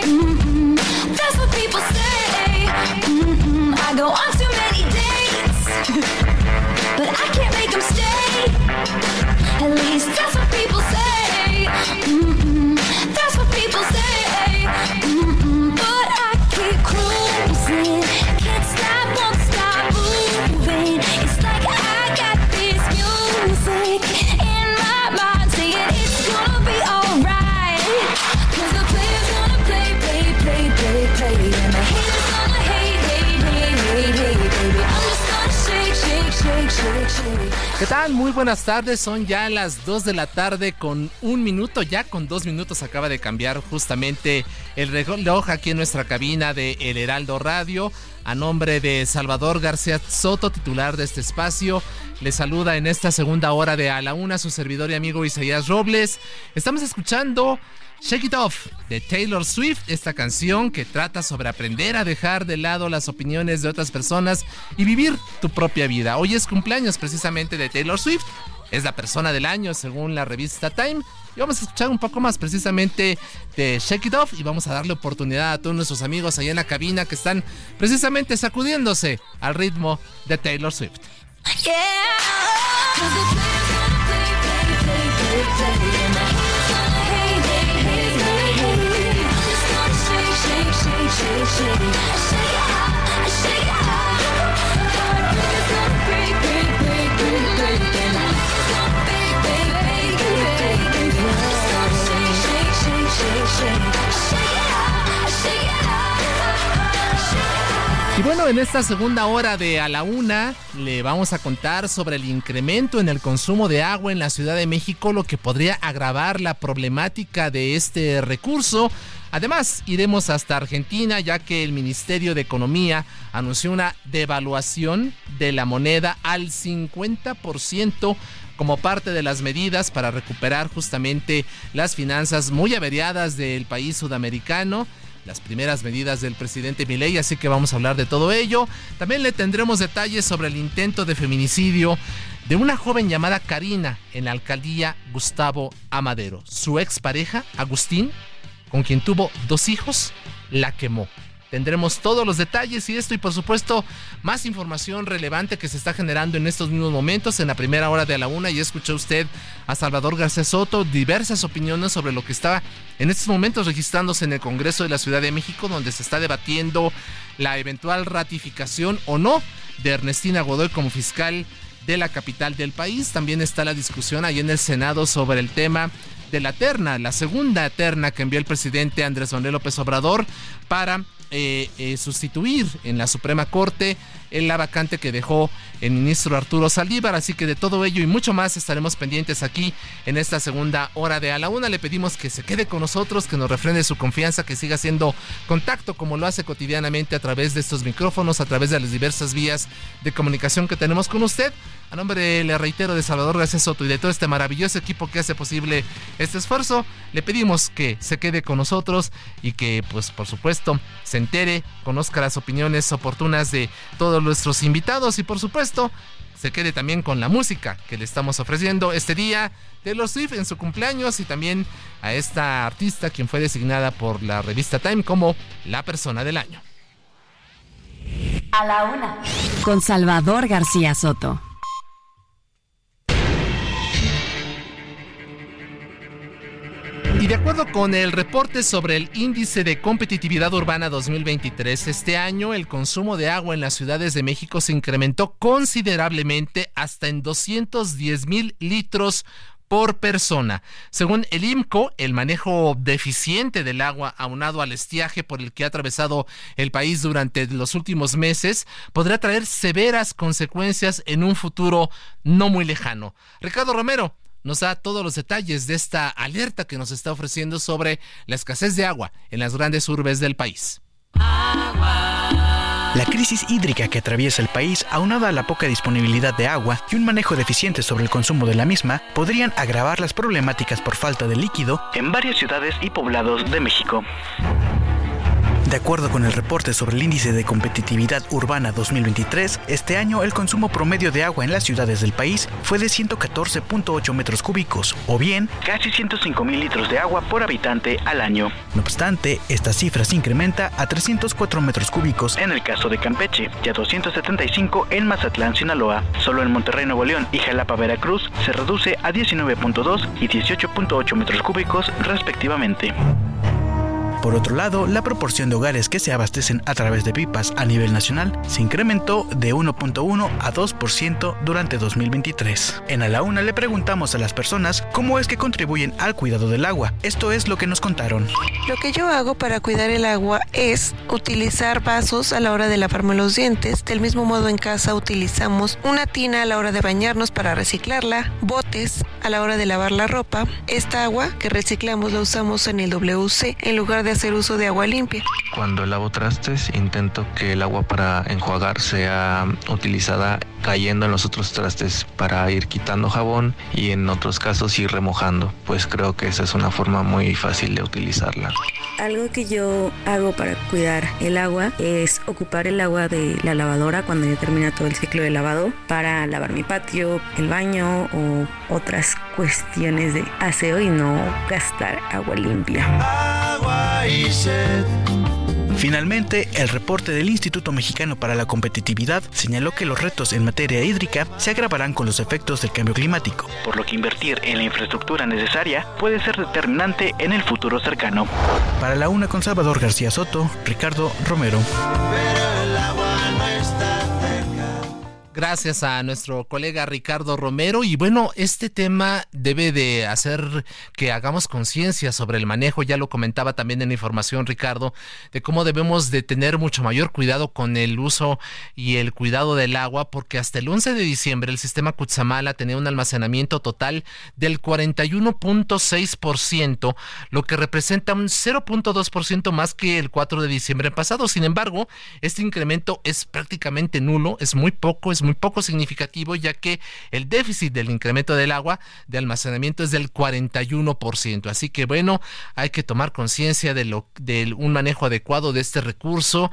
Mm-mm. That's what people say. Mm-mm. I go on too many dates, but I can't make them stay. At least that's what people say. Mm-mm. That's what people say. Mm-mm. But I keep cruising. Can't stop, won't stop moving. It's like I got this music ¿Qué tal? Muy buenas tardes, son ya las 2 de la tarde con un minuto, ya con dos minutos acaba de cambiar justamente el reloj aquí en nuestra cabina de El Heraldo Radio. A nombre de Salvador García Soto, titular de este espacio, le saluda en esta segunda hora de A la Una su servidor y amigo Isaías Robles. Estamos escuchando Shake It Off de Taylor Swift, esta canción que trata sobre aprender a dejar de lado las opiniones de otras personas y vivir tu propia vida. Hoy es cumpleaños precisamente de Taylor Swift, es la persona del año según la revista Time. Y vamos a escuchar un poco más precisamente de Shake It Off y vamos a darle oportunidad a todos nuestros amigos allá en la cabina que están precisamente sacudiéndose al ritmo de Taylor Swift. Y bueno, en esta segunda hora de A la Una le vamos a contar sobre el incremento en el consumo de agua en la Ciudad de México, lo que podría agravar la problemática de este recurso. Además, iremos hasta Argentina ya que el Ministerio de Economía anunció una devaluación de la moneda al 50% como parte de las medidas para recuperar justamente las finanzas muy averiadas del país sudamericano las primeras medidas del presidente Milei, así que vamos a hablar de todo ello. También le tendremos detalles sobre el intento de feminicidio de una joven llamada Karina en la alcaldía Gustavo Amadero. Su expareja, Agustín, con quien tuvo dos hijos, la quemó. Tendremos todos los detalles y esto y por supuesto más información relevante que se está generando en estos mismos momentos en la primera hora de la una. Y escuchó usted a Salvador García Soto diversas opiniones sobre lo que está en estos momentos registrándose en el Congreso de la Ciudad de México donde se está debatiendo la eventual ratificación o no de Ernestina Godoy como fiscal de la capital del país. También está la discusión ahí en el Senado sobre el tema de la terna, la segunda terna que envió el presidente Andrés Manuel López Obrador para eh, eh, sustituir en la Suprema Corte en la vacante que dejó el ministro Arturo Saldívar. Así que de todo ello y mucho más estaremos pendientes aquí en esta segunda hora de a la una. Le pedimos que se quede con nosotros, que nos refrende su confianza, que siga haciendo contacto como lo hace cotidianamente a través de estos micrófonos, a través de las diversas vías de comunicación que tenemos con usted. A nombre, le reitero, de Salvador García Soto y de todo este maravilloso equipo que hace posible este esfuerzo, le pedimos que se quede con nosotros y que, pues, por supuesto, se entere, conozca las opiniones oportunas de todos nuestros invitados y, por supuesto, se quede también con la música que le estamos ofreciendo este día de los Swift en su cumpleaños y también a esta artista quien fue designada por la revista Time como la persona del año. A la una. Con Salvador García Soto. Y de acuerdo con el reporte sobre el índice de competitividad urbana 2023, este año el consumo de agua en las ciudades de México se incrementó considerablemente hasta en 210 mil litros por persona. Según el IMCO, el manejo deficiente del agua aunado al estiaje por el que ha atravesado el país durante los últimos meses podrá traer severas consecuencias en un futuro no muy lejano. Ricardo Romero, nos da todos los detalles de esta alerta que nos está ofreciendo sobre la escasez de agua en las grandes urbes del país. La crisis hídrica que atraviesa el país, aunada a la poca disponibilidad de agua y un manejo deficiente sobre el consumo de la misma, podrían agravar las problemáticas por falta de líquido en varias ciudades y poblados de México. De acuerdo con el reporte sobre el índice de competitividad urbana 2023, este año el consumo promedio de agua en las ciudades del país fue de 114.8 metros cúbicos, o bien casi 105 mil litros de agua por habitante al año. No obstante, esta cifra se incrementa a 304 metros cúbicos en el caso de Campeche y a 275 en Mazatlán, Sinaloa. Solo en Monterrey, Nuevo León y Jalapa, Veracruz se reduce a 19.2 y 18.8 metros cúbicos respectivamente. Por otro lado, la proporción de hogares que se abastecen a través de pipas a nivel nacional se incrementó de 1.1 a 2% durante 2023. En A la Una le preguntamos a las personas cómo es que contribuyen al cuidado del agua. Esto es lo que nos contaron. Lo que yo hago para cuidar el agua es utilizar vasos a la hora de lavarme los dientes. Del mismo modo en casa utilizamos una tina a la hora de bañarnos para reciclarla, botes a la hora de lavar la ropa. Esta agua que reciclamos la usamos en el WC en lugar de hacer uso de agua limpia. Cuando lavo trastes, intento que el agua para enjuagar sea utilizada cayendo en los otros trastes para ir quitando jabón y en otros casos ir remojando, pues creo que esa es una forma muy fácil de utilizarla. Algo que yo hago para cuidar el agua es ocupar el agua de la lavadora cuando ya termina todo el ciclo de lavado para lavar mi patio, el baño o otras cuestiones de aseo y no gastar agua limpia. Finalmente, el reporte del Instituto Mexicano para la Competitividad señaló que los retos en materia hídrica se agravarán con los efectos del cambio climático, por lo que invertir en la infraestructura necesaria puede ser determinante en el futuro cercano. Para la una con Salvador García Soto, Ricardo Romero. Gracias a nuestro colega Ricardo Romero. Y bueno, este tema debe de hacer que hagamos conciencia sobre el manejo. Ya lo comentaba también en la información Ricardo, de cómo debemos de tener mucho mayor cuidado con el uso y el cuidado del agua, porque hasta el 11 de diciembre el sistema Cutzamala tenía un almacenamiento total del 41.6%, lo que representa un 0.2% más que el 4 de diciembre pasado. Sin embargo, este incremento es prácticamente nulo, es muy poco, es muy poco significativo, ya que el déficit del incremento del agua de almacenamiento es del 41%. Así que bueno, hay que tomar conciencia de lo de un manejo adecuado de este recurso.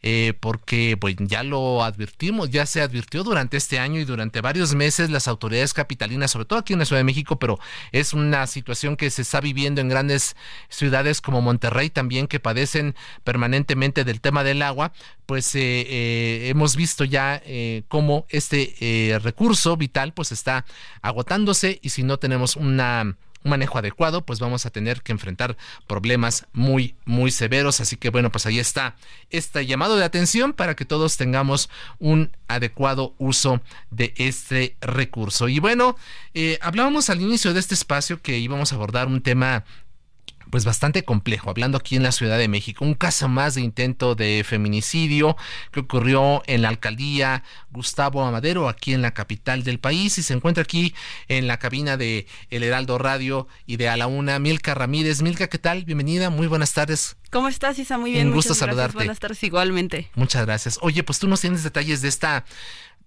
Eh, porque pues, ya lo advertimos, ya se advirtió durante este año y durante varios meses las autoridades capitalinas, sobre todo aquí en la Ciudad de México, pero es una situación que se está viviendo en grandes ciudades como Monterrey también, que padecen permanentemente del tema del agua, pues eh, eh, hemos visto ya eh, cómo este recurso vital pues está agotándose y si no tenemos una un manejo adecuado, pues vamos a tener que enfrentar problemas muy, muy severos. Así que bueno, pues ahí está este llamado de atención para que todos tengamos un adecuado uso de este recurso. Y bueno, eh, hablábamos al inicio de este espacio que íbamos a abordar un tema pues bastante complejo, hablando aquí en la Ciudad de México. Un caso más de intento de feminicidio que ocurrió en la alcaldía Gustavo Amadero, aquí en la capital del país, y se encuentra aquí en la cabina de El Heraldo Radio y de A la Una, Milka Ramírez. Milka, ¿qué tal? Bienvenida, muy buenas tardes. ¿Cómo estás, Isa? Muy bien. Un gusto muchas gracias. saludarte. Buenas tardes igualmente. Muchas gracias. Oye, pues tú nos tienes detalles de esta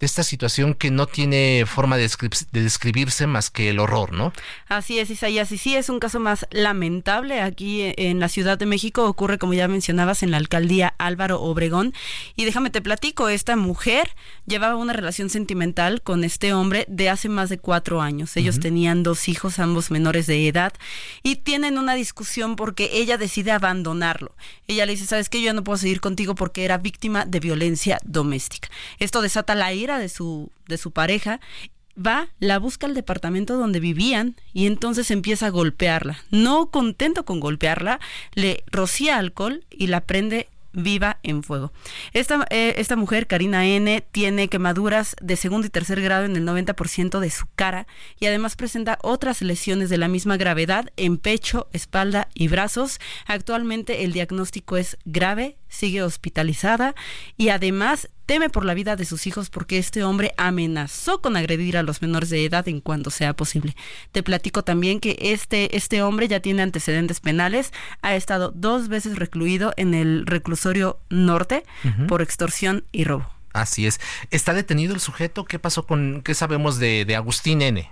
de esta situación que no tiene forma de, describ- de describirse más que el horror, ¿no? Así es, Isaías. Y sí, es un caso más lamentable aquí en la Ciudad de México. Ocurre, como ya mencionabas, en la alcaldía Álvaro Obregón. Y déjame te platico, esta mujer llevaba una relación sentimental con este hombre de hace más de cuatro años. Ellos tenían dos hijos, ambos menores de edad, y tienen una discusión porque ella decide abandonarlo. Ella le dice, ¿sabes qué? Yo ya no puedo seguir contigo porque era víctima de violencia doméstica. Esto desata la ira de su, de su pareja va, la busca al departamento donde vivían y entonces empieza a golpearla. No contento con golpearla, le rocía alcohol y la prende viva en fuego. Esta, eh, esta mujer, Karina N., tiene quemaduras de segundo y tercer grado en el 90% de su cara y además presenta otras lesiones de la misma gravedad en pecho, espalda y brazos. Actualmente el diagnóstico es grave, sigue hospitalizada y además teme por la vida de sus hijos porque este hombre amenazó con agredir a los menores de edad en cuanto sea posible. Te platico también que este, este hombre ya tiene antecedentes penales, ha estado dos veces recluido en el reclusorio norte por extorsión y robo. Así es. ¿Está detenido el sujeto? ¿Qué pasó con, qué sabemos de, de Agustín N?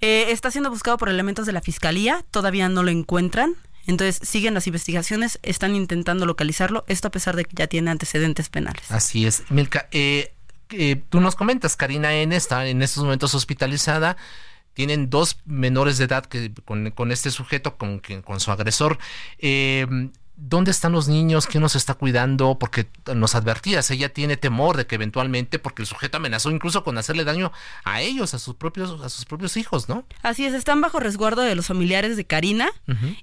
Eh, está siendo buscado por elementos de la fiscalía, todavía no lo encuentran. Entonces siguen las investigaciones, están intentando localizarlo, esto a pesar de que ya tiene antecedentes penales. Así es. Milka, eh, eh, tú nos comentas, Karina N está en estos momentos hospitalizada. Tienen dos menores de edad que, con, este sujeto, con, con su agresor. Eh, ¿Dónde están los niños? ¿Quién nos está cuidando? Porque nos advertías, ella tiene temor de que eventualmente, porque el sujeto amenazó incluso con hacerle daño a ellos, a sus propios, a sus propios hijos, ¿no? Así es, están bajo resguardo de los familiares de Karina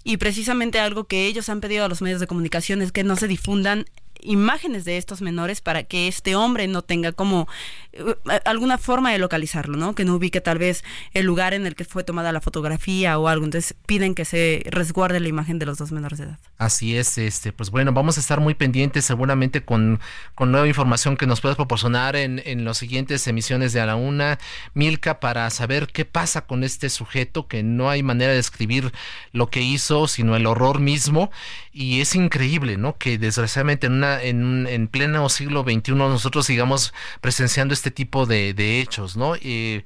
y precisamente algo que ellos han pedido a los medios de comunicación es que no se difundan imágenes de estos menores para que este hombre no tenga como eh, alguna forma de localizarlo, ¿no? Que no ubique tal vez el lugar en el que fue tomada la fotografía o algo. Entonces piden que se resguarde la imagen de los dos menores de edad. Así es, este, pues bueno, vamos a estar muy pendientes seguramente con, con nueva información que nos puedas proporcionar en, en las siguientes emisiones de A la Una, Milka, para saber qué pasa con este sujeto, que no hay manera de describir lo que hizo, sino el horror mismo. Y es increíble, ¿no? Que desgraciadamente en, una, en, en pleno siglo XXI nosotros sigamos presenciando este tipo de, de hechos, ¿no? Eh,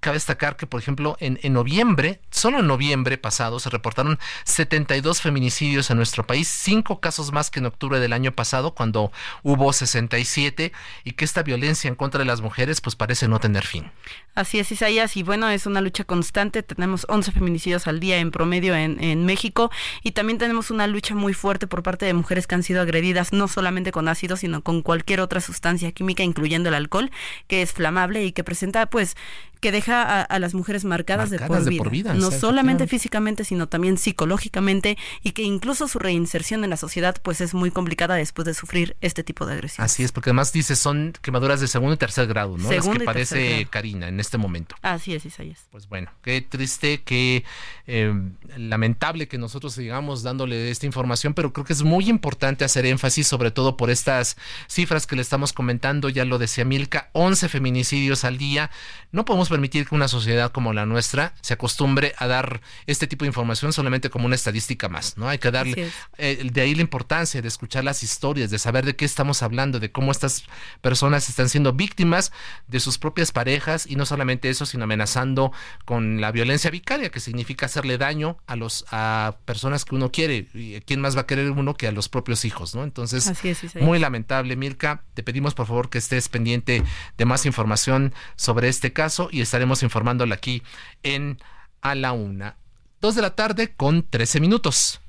Cabe destacar que, por ejemplo, en, en noviembre, solo en noviembre pasado, se reportaron 72 feminicidios en nuestro país, cinco casos más que en octubre del año pasado, cuando hubo 67, y que esta violencia en contra de las mujeres, pues parece no tener fin. Así es, Isaías, y bueno, es una lucha constante. Tenemos 11 feminicidios al día en promedio en, en México y también tenemos una lucha muy fuerte por parte de mujeres que han sido agredidas no solamente con ácido, sino con cualquier otra sustancia química, incluyendo el alcohol, que es flamable y que presenta, pues, que deja a, a las mujeres marcadas, de, por de vida. por vida, no solamente físicamente, sino también psicológicamente y que incluso su reinserción en la sociedad, pues, es muy complicada después de sufrir este tipo de agresión. Así es, porque además dice son quemaduras de segundo y tercer grado, ¿no? Segundo Las que grado. Karina en este momento. Así es, Isaías. Pues bueno, qué triste, qué eh, lamentable que nosotros sigamos dándole esta información, pero creo que es muy importante hacer énfasis, sobre todo por estas cifras que le estamos comentando, ya lo decía Milka, 11 feminicidios al día. No podemos permitir que una sociedad como la nuestra se acostumbre a dar este tipo de información solamente como una estadística más, ¿no? Hay que darle, eh, de ahí la importancia de escuchar las historias, de saber de qué estamos hablando, de cómo estas personas están siendo víctimas de sus propias parejas y no solamente eso, sino amenazando con la violencia vicaria, que significa hacerle daño a los a personas que uno quiere. ¿Y quién más va a querer uno que a los propios hijos, no? Entonces, Así es, Isaías. muy lamentable, Milka. Te pedimos por favor que estés pendiente de más información sobre este caso y estaremos informándola aquí en A la Una. Dos de la tarde con 13 minutos.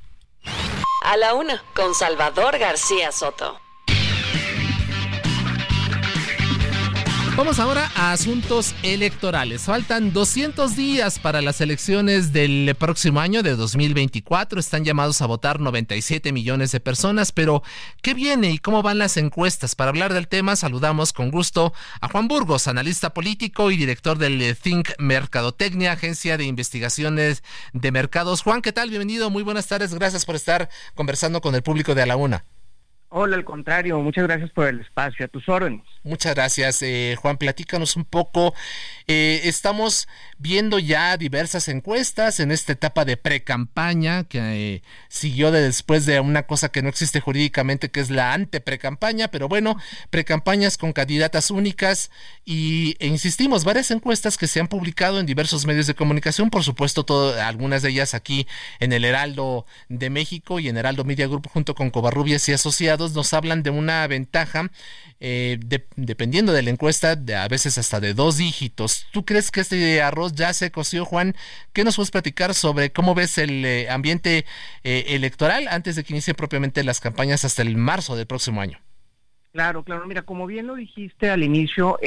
A la una, con Salvador García Soto. Vamos ahora a asuntos electorales. Faltan 200 días para las elecciones del próximo año de 2024. Están llamados a votar 97 millones de personas, pero ¿qué viene y cómo van las encuestas? Para hablar del tema, saludamos con gusto a Juan Burgos, analista político y director del Think Mercadotecnia, agencia de investigaciones de mercados. Juan, ¿qué tal? Bienvenido, muy buenas tardes. Gracias por estar conversando con el público de A la Una. Hola, al contrario, muchas gracias por el espacio, a tus órdenes. Muchas gracias, eh, Juan. Platícanos un poco. Eh, estamos viendo ya diversas encuestas en esta etapa de pre-campaña que eh, siguió de después de una cosa que no existe jurídicamente, que es la ante-pre-campaña, pero bueno, pre-campañas con candidatas únicas y e insistimos, varias encuestas que se han publicado en diversos medios de comunicación, por supuesto, todo, algunas de ellas aquí en el Heraldo de México y en Heraldo Media Group junto con Covarrubias y Asociados nos hablan de una ventaja eh, dependiendo de la encuesta, a veces hasta de dos dígitos. ¿Tú crees que este arroz ya se coció, Juan? ¿Qué nos puedes platicar sobre cómo ves el eh, ambiente eh, electoral antes de que inicien propiamente las campañas hasta el marzo del próximo año? Claro, claro. Mira, como bien lo dijiste al inicio,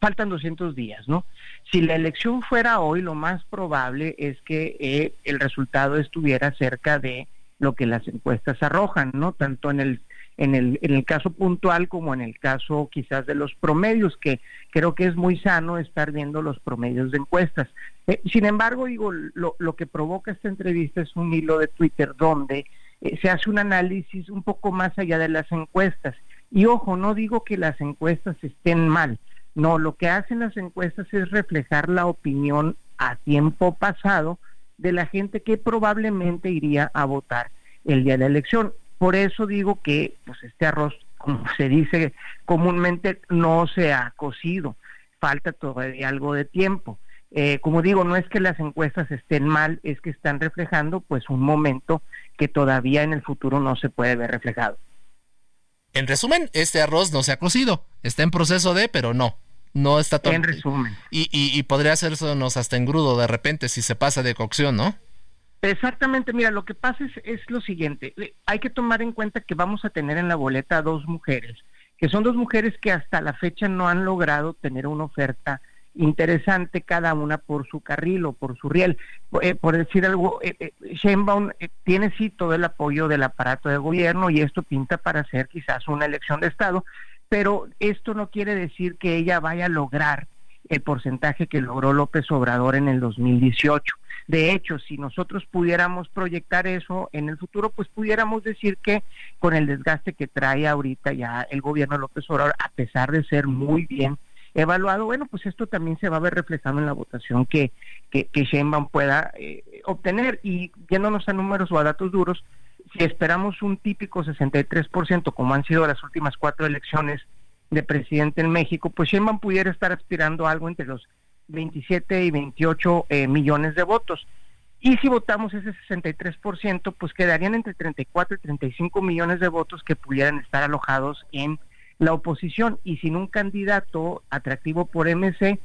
faltan 200 días, ¿no? Si la elección fuera hoy, lo más probable es que el resultado estuviera cerca de lo que las encuestas arrojan, ¿no? Tanto en el en el, en el caso puntual como en el caso quizás de los promedios, que creo que es muy sano estar viendo los promedios de encuestas. Eh, sin embargo, digo, lo, lo, que provoca esta entrevista es un hilo de Twitter donde eh, se hace un análisis un poco más allá de las encuestas. Y ojo, no digo que las encuestas estén mal, no, lo que hacen las encuestas es reflejar la opinión a tiempo pasado de la gente que probablemente iría a votar el día de la elección. Por eso digo que pues este arroz, como se dice comúnmente, no se ha cocido. Falta todavía algo de tiempo. Eh, como digo, no es que las encuestas estén mal, es que están reflejando pues un momento que todavía en el futuro no se puede ver reflejado. En resumen, este arroz no se ha cocido, está en proceso de, pero no, no está todo. En resumen. Y, y, y podría hacernos hasta engrudo de repente si se pasa de cocción, ¿no? Exactamente, mira, lo que pasa es, lo siguiente, eh, hay que tomar en cuenta que vamos a tener en la boleta dos mujeres, que son dos mujeres que hasta la fecha no han logrado tener una oferta interesante cada una por su carril o por su riel. Eh, por decir algo, eh, eh Sheinbaum tiene sí todo el apoyo del aparato de gobierno y esto pinta para ser quizás una elección de Estado, pero esto no quiere decir que ella vaya a lograr el porcentaje que logró López Obrador en el 2018. De hecho, si nosotros pudiéramos proyectar eso en el futuro, pues pudiéramos decir que con el desgaste que trae ahorita ya el gobierno López Obrador, a pesar de ser muy bien evaluado, bueno, pues esto también se va a ver reflejado en la votación que, que, que pueda eh, obtener. Y yéndonos a números o a datos duros, si esperamos un típico 63%, como han sido las últimas cuatro elecciones de presidente en México, pues Sheinbaum pudiera estar aspirando algo entre los 27 y 28 eh, millones de votos. Y si votamos ese 63%, pues quedarían entre 34 y 35 millones de votos que pudieran estar alojados en la oposición. Y sin un candidato atractivo por MC,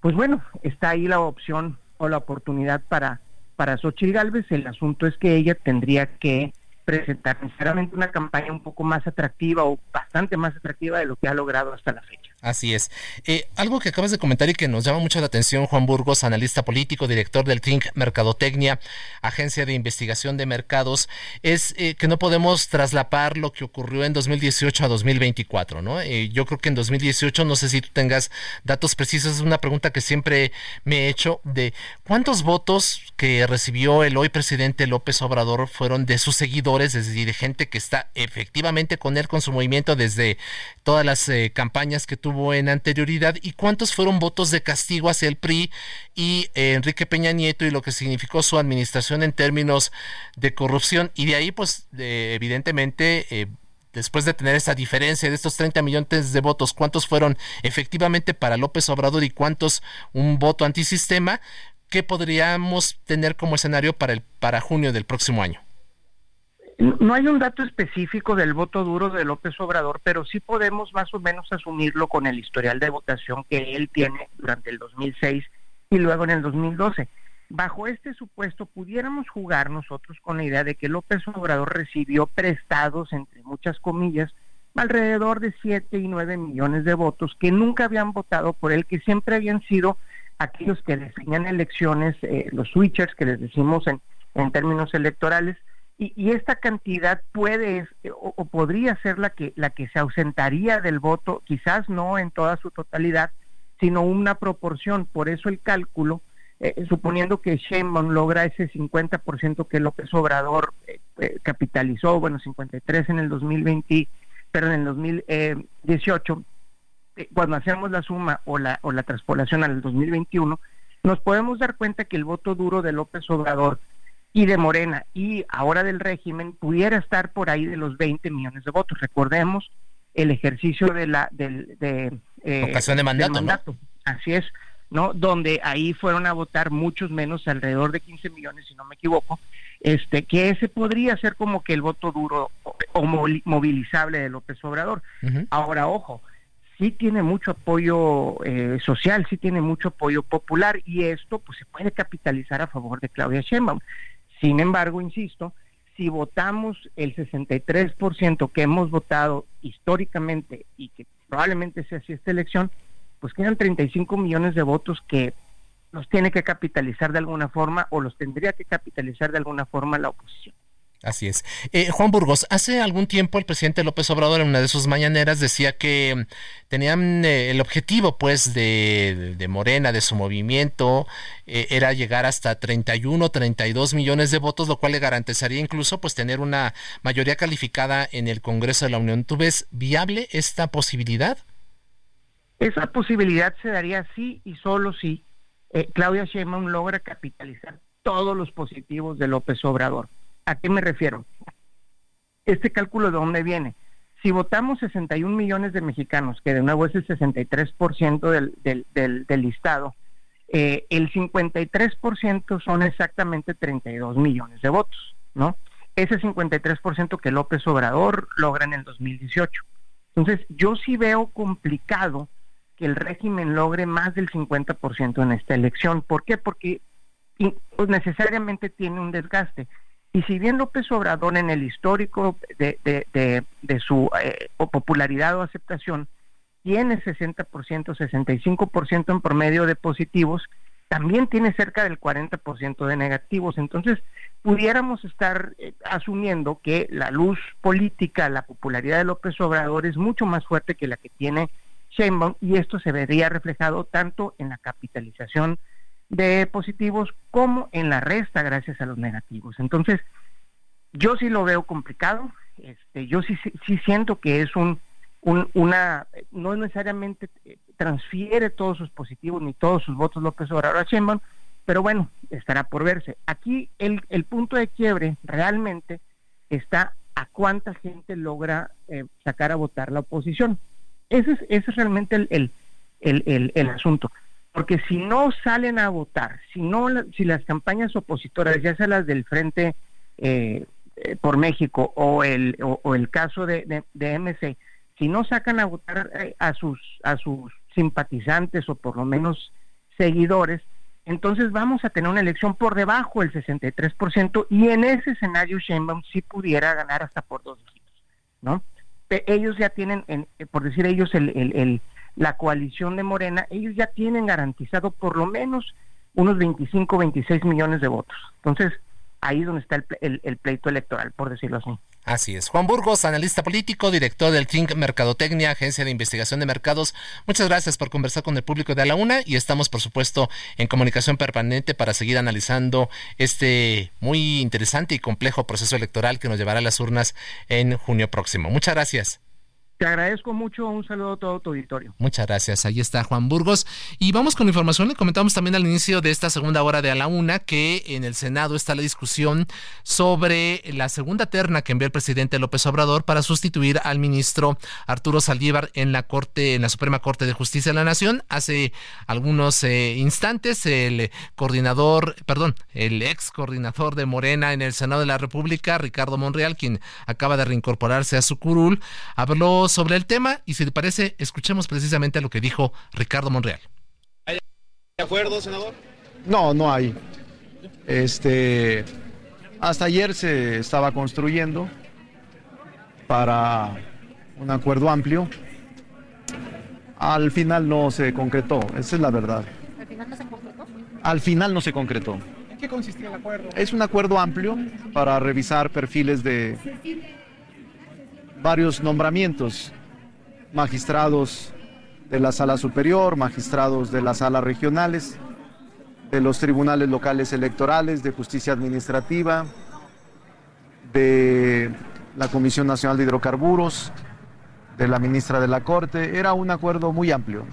pues bueno, está ahí la opción o la oportunidad para, para Xochitl Galvez. El asunto es que ella tendría que presentar sinceramente una campaña un poco más atractiva o bastante más atractiva de lo que ha logrado hasta la fecha. Así es. Eh, algo que acabas de comentar y que nos llama mucho la atención, Juan Burgos, analista político, director del Think Mercadotecnia, agencia de investigación de mercados, es eh, que no podemos traslapar lo que ocurrió en 2018 a 2024, ¿no? Eh, yo creo que en 2018, no sé si tú tengas datos precisos, es una pregunta que siempre me he hecho de cuántos votos que recibió el hoy presidente López Obrador fueron de sus seguidores, es decir, de gente que está efectivamente con él, con su movimiento desde todas las campañas que tuvo tuvo en anterioridad y cuántos fueron votos de castigo hacia el PRI y eh, Enrique Peña Nieto y lo que significó su administración en términos de corrupción. Y de ahí, pues, evidentemente, eh, después de tener esa diferencia de estos 30 millones de votos, cuántos fueron efectivamente para López Obrador y cuántos un voto antisistema, ¿qué podríamos tener como escenario para, el, para junio del próximo año? No hay un dato específico del voto duro de López Obrador, pero sí podemos más o menos asumirlo con el historial de votación que él tiene durante el 2006 y luego en el 2012. Bajo este supuesto, pudiéramos jugar nosotros con la idea de que López Obrador recibió prestados, entre muchas comillas, alrededor de 7 y 9 millones de votos que nunca habían votado por él, que siempre habían sido aquellos que definen elecciones, eh, los switchers que les decimos en, en términos electorales, y, esta cantidad puede eh, o, podría ser la que, la que se ausentaría del voto, quizás no en toda su totalidad, sino una proporción. Por eso el cálculo, eh, suponiendo que Sheinbaum logra ese 50% que López Obrador eh, eh, capitalizó, bueno, 53 en el 2020, pero en el 2018, eh, cuando hacemos la suma o la, o la transpolación al 2021, nos podemos dar cuenta que el voto duro de López Obrador y de Morena y ahora del régimen pudiera estar por ahí de los 20 millones de votos. Recordemos el ejercicio de la del de eh, Ocasión de del mandato, ¿no? Así es, ¿no? Donde ahí fueron a votar muchos menos, alrededor de 15 millones, si no me equivoco, este que ese podría ser como que el voto duro o, movilizable de López Obrador. Ahora, ojo, sí tiene mucho apoyo eh, social, sí tiene mucho apoyo popular y esto pues se puede capitalizar a favor de Claudia Sheinbaum. Sin embargo, insisto, si votamos el 63% que hemos votado históricamente y que probablemente sea así esta elección, pues quedan 35 millones de votos que los tiene que capitalizar de alguna forma o los tendría que capitalizar de alguna forma la oposición. Así es. Eh, Juan Burgos, hace algún tiempo el presidente López Obrador en una de sus mañaneras decía que mm, tenían eh, el objetivo pues de, de Morena, de su movimiento, eh, era llegar hasta 31, 32 millones de votos, lo cual le garantizaría incluso pues tener una mayoría calificada en el Congreso de la Unión. ¿Tú ves viable esta posibilidad? Esa posibilidad se daría sí y solo si eh, Claudia Sheinbaum logra capitalizar todos los positivos de López Obrador. ¿A qué me refiero? Este cálculo de dónde viene. Si votamos 61 millones de mexicanos, que de nuevo es el 63% del, del, del, del listado, eh, el 53% son exactamente 32 millones de votos, ¿no? Ese 53% que López Obrador logra en el 2018. Entonces, yo sí veo complicado que el régimen logre más del 50% en esta elección. ¿Por qué? Porque pues, necesariamente tiene un desgaste. Y si bien López Obrador en el histórico de, su eh, popularidad o aceptación tiene 60%, 65% en promedio de positivos, también tiene cerca del 40% de negativos. Entonces, pudiéramos estar eh, asumiendo que la luz política, la popularidad de López Obrador es mucho más fuerte que la que tiene Sheinbaum y esto se vería reflejado tanto en la capitalización de positivos como en la resta gracias a los negativos. Entonces, yo sí lo veo complicado, este, yo sí, sí, siento que es un, un, una, no necesariamente eh, transfiere todos sus positivos ni todos sus votos López Obrador a Sheinbaum, pero bueno, estará por verse. Aquí el, el punto de quiebre realmente está a cuánta gente logra eh, sacar a votar la oposición. Ese es, ese es realmente el, el, el asunto porque si no salen a votar, si no, si las campañas opositoras, ya sea las del Frente eh, eh, por México o el o, el caso de, de, MC, si no sacan a votar eh, a sus a sus simpatizantes o por lo menos seguidores, entonces vamos a tener una elección por debajo del 63% y en ese escenario Sheinbaum sí pudiera ganar hasta por dos dígitos, ¿no? Ellos ya tienen, en, por decir ellos, el, el, el la coalición de Morena, ellos ya tienen garantizado por lo menos unos 25, 26 millones de votos. Entonces, ahí es donde está el, pleito electoral, por decirlo así. Así es. Juan Burgos, analista político, director del Think Mercadotecnia, agencia de investigación de mercados. Muchas gracias por conversar con el público de A la Una y estamos, por supuesto, en comunicación permanente para seguir analizando este muy interesante y complejo proceso electoral que nos llevará a las urnas en junio próximo. Muchas gracias. Te agradezco mucho, un saludo a todo tu auditorio. Muchas gracias, ahí está Juan Burgos. Y vamos con información, le comentamos también al inicio de esta segunda hora de a la una que en el Senado está la discusión sobre la segunda terna que envió el presidente López Obrador para sustituir al ministro Arturo Saldívar en la Corte, en la Suprema Corte de Justicia de la Nación. Hace algunos eh, instantes el coordinador, perdón, el ex coordinador de Morena en el Senado de la República, Ricardo Monreal, quien acaba de reincorporarse a su curul, habló sobre el tema y si le parece, escuchemos precisamente lo que dijo Ricardo Monreal. ¿Hay acuerdo, senador? No, no hay. Este, hasta ayer se estaba construyendo para un acuerdo amplio. Al final no se concretó, esa es la verdad. ¿Al final no se concretó? Al final no se concretó. ¿En qué consistía el acuerdo? Es un acuerdo amplio para revisar perfiles de varios nombramientos, magistrados de la sala superior, magistrados de las salas regionales, de los tribunales locales electorales, de justicia administrativa, de la Comisión Nacional de Hidrocarburos, de la ministra de la Corte. Era un acuerdo muy amplio.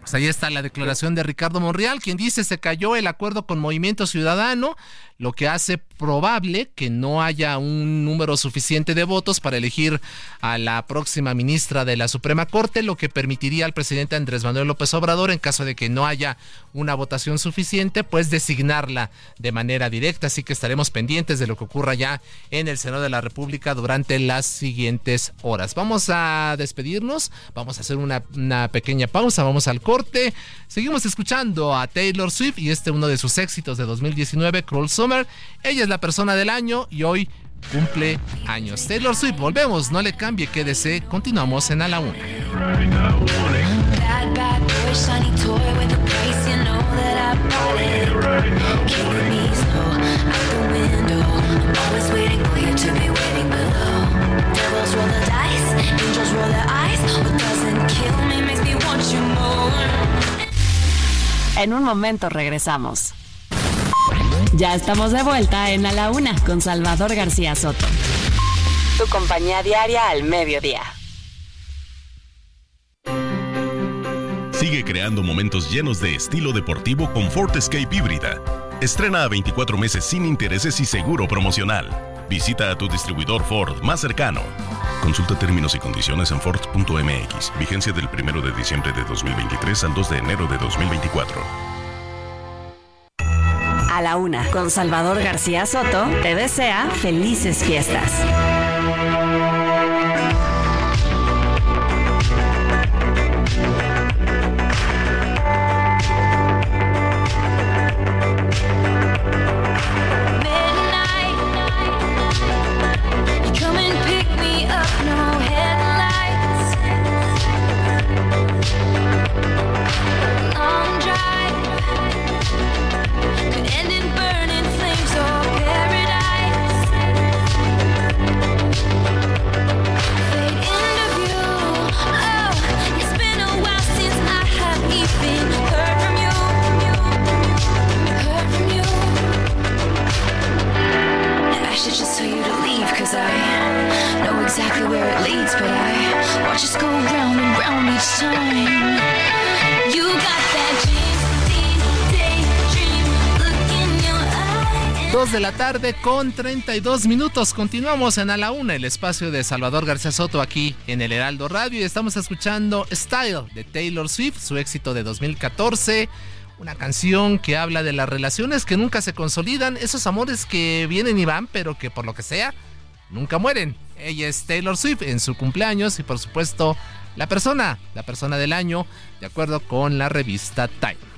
Pues ahí está la declaración de Ricardo Monreal, quien dice se cayó el acuerdo con Movimiento Ciudadano, lo que hace probable que no haya un número suficiente de votos para elegir a la próxima ministra de la Suprema Corte, lo que permitiría al presidente Andrés Manuel López Obrador, en caso de que no haya una votación suficiente, pues designarla de manera directa. Así que estaremos pendientes de lo que ocurra ya en el Senado de la República durante las siguientes horas. Vamos a despedirnos, vamos a hacer una, pequeña pausa, vamos al corte. Seguimos escuchando a Taylor Swift y este uno de sus éxitos de 2019, Cruel Summer. Ella es la persona del año y hoy cumple años. Taylor Swift, volvemos, no le cambie, quédese, continuamos en A la Una. En un momento regresamos. Ya estamos de vuelta en A la Una con Salvador García Soto. Tu compañía diaria al mediodía. Sigue creando momentos llenos de estilo deportivo con Ford Escape híbrida. Estrena a 24 meses sin intereses y seguro promocional. Visita a tu distribuidor Ford más cercano. Consulta términos y condiciones en Ford.mx. Vigencia del 1 de diciembre de 2023 al 2 de enero de 2024. A la Una con Salvador García Soto te desea felices fiestas. De la tarde con 32 minutos. Continuamos en A la Una, el espacio de Salvador García Soto aquí en el Heraldo Radio y estamos escuchando Style de Taylor Swift, su éxito de 2014. Una canción que habla de las relaciones que nunca se consolidan, esos amores que vienen y van, pero que por lo que sea, nunca mueren. Ella es Taylor Swift en su cumpleaños y por supuesto la persona, la persona del año, de acuerdo con la revista Time.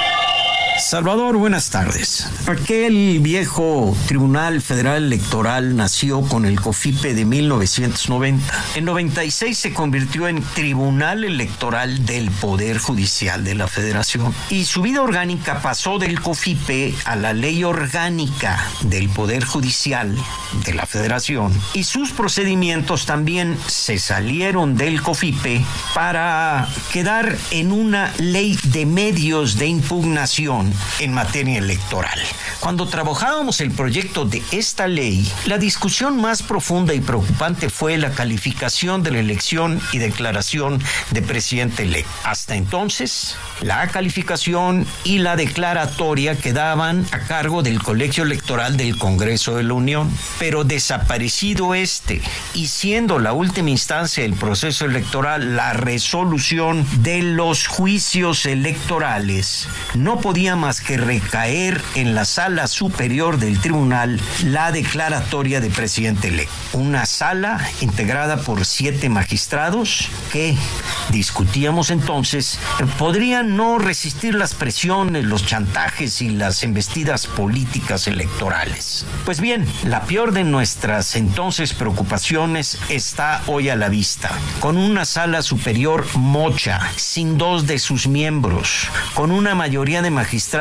Salvador, buenas tardes. Aquel viejo Tribunal Federal Electoral nació con el COFIPE de 1990. En 96 se convirtió en Tribunal Electoral del Poder Judicial de la Federación y su vida orgánica pasó del COFIPE a la Ley Orgánica del Poder Judicial de la Federación y sus procedimientos también se salieron del COFIPE para quedar en una ley de medios de impugnación en materia electoral. Cuando trabajábamos el proyecto de esta ley, la discusión más profunda y preocupante fue la calificación de la elección y declaración de presidente electo. Hasta entonces, la calificación y la declaratoria quedaban a cargo del Colegio Electoral del Congreso de la Unión, pero desaparecido este y siendo la última instancia del proceso electoral la resolución de los juicios electorales, no podía más que recaer en la sala superior del tribunal la declaratoria de presidente electo. Una sala integrada por siete magistrados que, discutíamos entonces, podrían no resistir las presiones, los chantajes y las embestidas políticas electorales. Pues bien, la peor de nuestras entonces preocupaciones está hoy a la vista, con una sala superior mocha, sin dos de sus miembros, con una mayoría de magistrados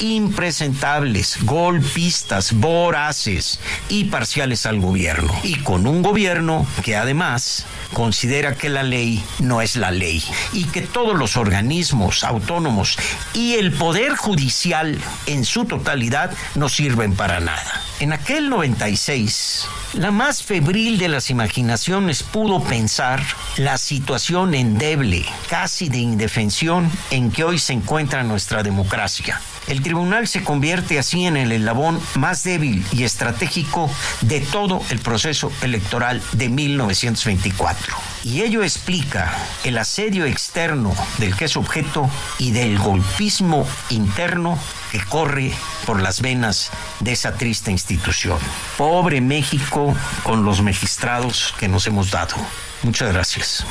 impresentables, golpistas, voraces y parciales al gobierno, y con un gobierno que además considera que la ley no es la ley y que todos los organismos autónomos y el poder judicial en su totalidad no sirven para nada. En aquel 96, la más febril de las imaginaciones pudo pensar la situación endeble, casi de indefensión, en que hoy se encuentra nuestra democracia. El tribunal se convierte así en el eslabón más débil y estratégico de todo el proceso electoral de 1924. Y ello explica el asedio externo del que es objeto y del golpismo interno que corre por las venas de esa triste institución. Pobre México con los magistrados que nos hemos dado. Muchas gracias.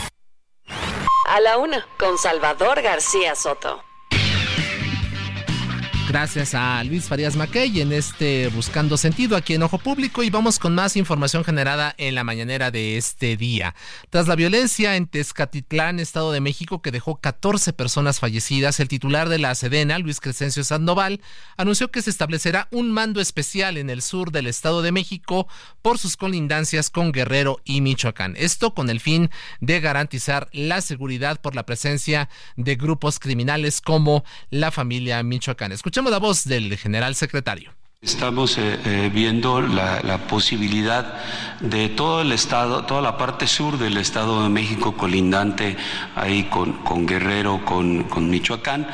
A la una, con Salvador García Soto. Gracias a Luis Farías Mackey en este Buscando Sentido aquí en Ojo Público y vamos con más información generada en la mañanera de este día. Tras la violencia en Tezcatitlán, Estado de México, que dejó 14 personas fallecidas, el titular de la Sedena, Luis Crescencio Sandoval, anunció que se establecerá un mando especial en el sur del Estado de México por sus colindancias con Guerrero y Michoacán. Esto con el fin de garantizar la seguridad por la presencia de grupos criminales como la familia Michoacán. Escuchemos la voz del general secretario. Estamos eh, eh, viendo la, posibilidad de todo el estado, toda la parte sur del estado de México colindante ahí con, Guerrero, con, Michoacán,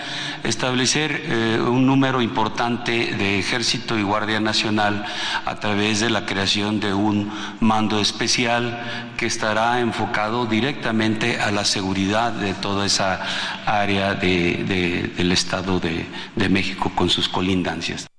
establecer eh, un número importante de ejército y guardia nacional a través de la creación de un mando especial que estará enfocado directamente a la seguridad de toda esa área de, de, del estado de México con sus colindancias.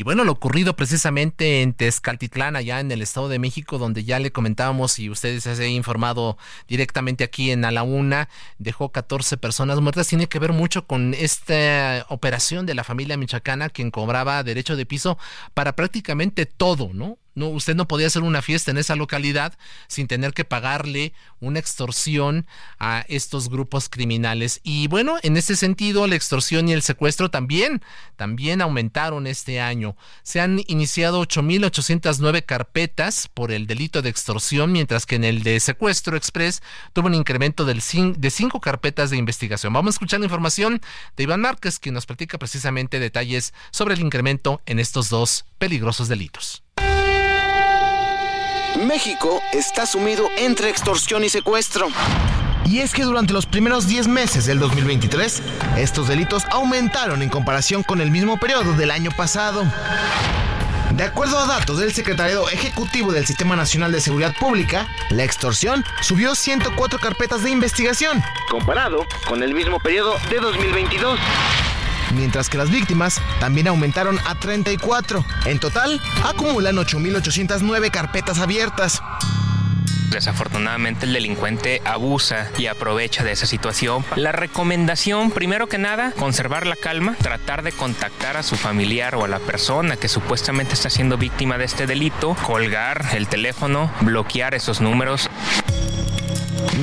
Y bueno, lo ocurrido precisamente en Tezcaltitlán, allá en el Estado de México, donde ya le comentábamos y ustedes se han informado directamente aquí en A la Una, dejó 14 personas muertas. Tiene que ver mucho con esta operación de la familia michoacana, quien cobraba derecho de piso para prácticamente todo, ¿no? No, usted no podía hacer una fiesta en esa localidad sin tener que pagarle una extorsión a estos grupos criminales. Y bueno, en ese sentido, la extorsión y el secuestro también, también aumentaron este año. Se han iniciado 8.809 carpetas por el delito de extorsión, mientras que en el de secuestro express tuvo un incremento de cinco carpetas de investigación. Vamos a escuchar la información de Iván Márquez, quien nos platica precisamente detalles sobre el incremento en estos dos peligrosos delitos. México está sumido entre extorsión y secuestro. Y es que durante los primeros 10 meses del 2023, estos delitos aumentaron en comparación con el mismo periodo del año pasado. De acuerdo a datos del Secretariado Ejecutivo del Sistema Nacional de Seguridad Pública, la extorsión subió 104 carpetas de investigación, comparado con el mismo periodo de 2022 mientras que las víctimas también aumentaron a 34. En total, acumulan 8.809 carpetas abiertas. Desafortunadamente el delincuente abusa y aprovecha de esa situación. La recomendación, primero que nada, conservar la calma, tratar de contactar a su familiar o a la persona que supuestamente está siendo víctima de este delito, colgar el teléfono, bloquear esos números.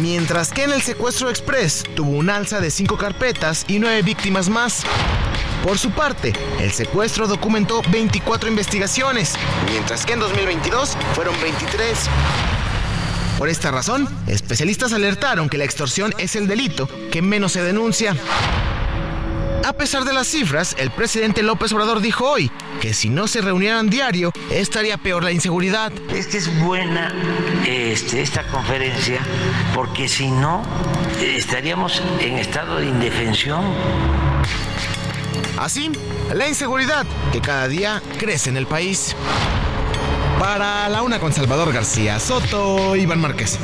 Mientras que en el secuestro express tuvo un alza de 5 carpetas y 9 víctimas más. Por su parte, el secuestro documentó 24 investigaciones, mientras que en 2022 fueron 23. Por esta razón, especialistas alertaron que la extorsión es el delito que menos se denuncia. A pesar de las cifras, el presidente López Obrador dijo hoy que si no se reunieran diario, estaría peor la inseguridad. Es que es buena este, esta conferencia porque si no, estaríamos en estado de indefensión. Así, la inseguridad que cada día crece en el país. Para la una con Salvador García Soto, Iván Márquez.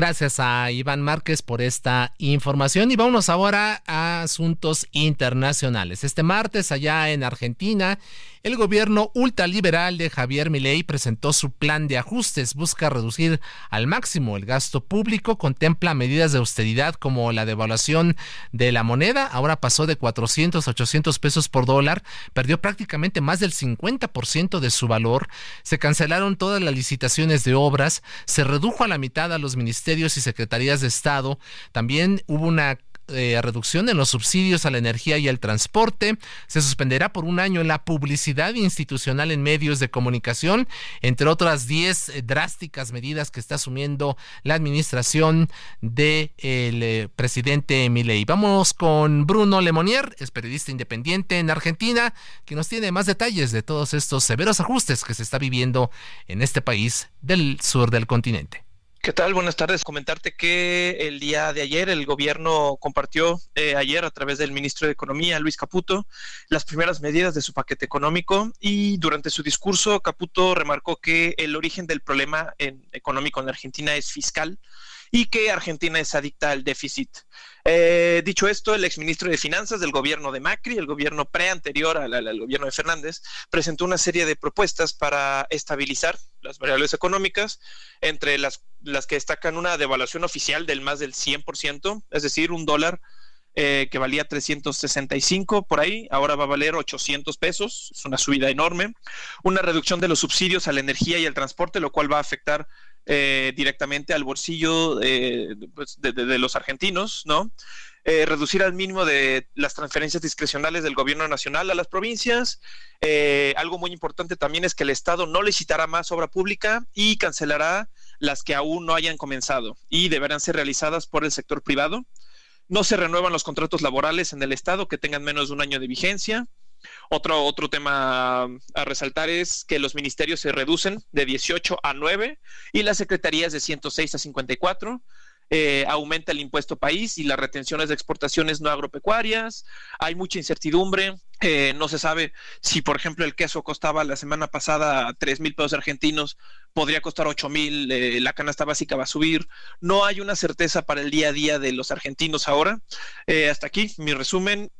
Gracias a Iván Márquez por esta información y vámonos ahora a asuntos internacionales. Este martes allá en Argentina, el gobierno ultraliberal de Javier Milei presentó su plan de ajustes, busca reducir al máximo el gasto público, contempla medidas de austeridad como la devaluación de la moneda, ahora pasó de 400 a 800 pesos por dólar, perdió prácticamente más del 50% de su valor, se cancelaron todas las licitaciones de obras, se redujo a la mitad a los ministerios y secretarías de Estado, también hubo una eh, reducción en los subsidios a la energía y al transporte. Se suspenderá por un año la publicidad institucional en medios de comunicación, entre otras 10 eh, drásticas medidas que está asumiendo la administración del eh, presidente Milei. Vamos con Bruno Lemonier, es periodista independiente en Argentina, que nos tiene más detalles de todos estos severos ajustes que se está viviendo en este país del sur del continente. ¿Qué tal? Buenas tardes. Comentarte que el día de ayer el gobierno compartió eh, ayer a través del ministro de Economía, Luis Caputo, las primeras medidas de su paquete económico y durante su discurso Caputo remarcó que el origen del problema económico en Argentina es fiscal y que Argentina es adicta al déficit. Eh, dicho esto, el exministro de Finanzas del gobierno de Macri, el gobierno pre-anterior al, gobierno de Fernández, presentó una serie de propuestas para estabilizar las variables económicas, entre las, las que destacan una devaluación oficial del más del 100%, es decir, un dólar eh, que valía 365 por ahí, ahora va a valer 800 pesos, es una subida enorme. Una reducción de los subsidios a la energía y al transporte, lo cual va a afectar eh, directamente al bolsillo pues, de, de, los argentinos, ¿no? Eh, reducir al mínimo de las transferencias discrecionales del gobierno nacional a las provincias. Eh, algo muy importante también es que el Estado no licitará más obra pública y cancelará las que aún no hayan comenzado y deberán ser realizadas por el sector privado. No se renuevan los contratos laborales en el Estado que tengan menos de un año de vigencia. Otro, otro tema a resaltar es que los ministerios se reducen de 18 a 9 y las secretarías de 106 a 54. Eh, aumenta el impuesto país y las retenciones de exportaciones no agropecuarias. Hay mucha incertidumbre. Eh, no se sabe si, por ejemplo, el queso costaba la semana pasada 3 mil pesos argentinos, podría costar 8 mil, eh, la canasta básica va a subir. No hay una certeza para el día a día de los argentinos ahora. hasta aquí mi resumen.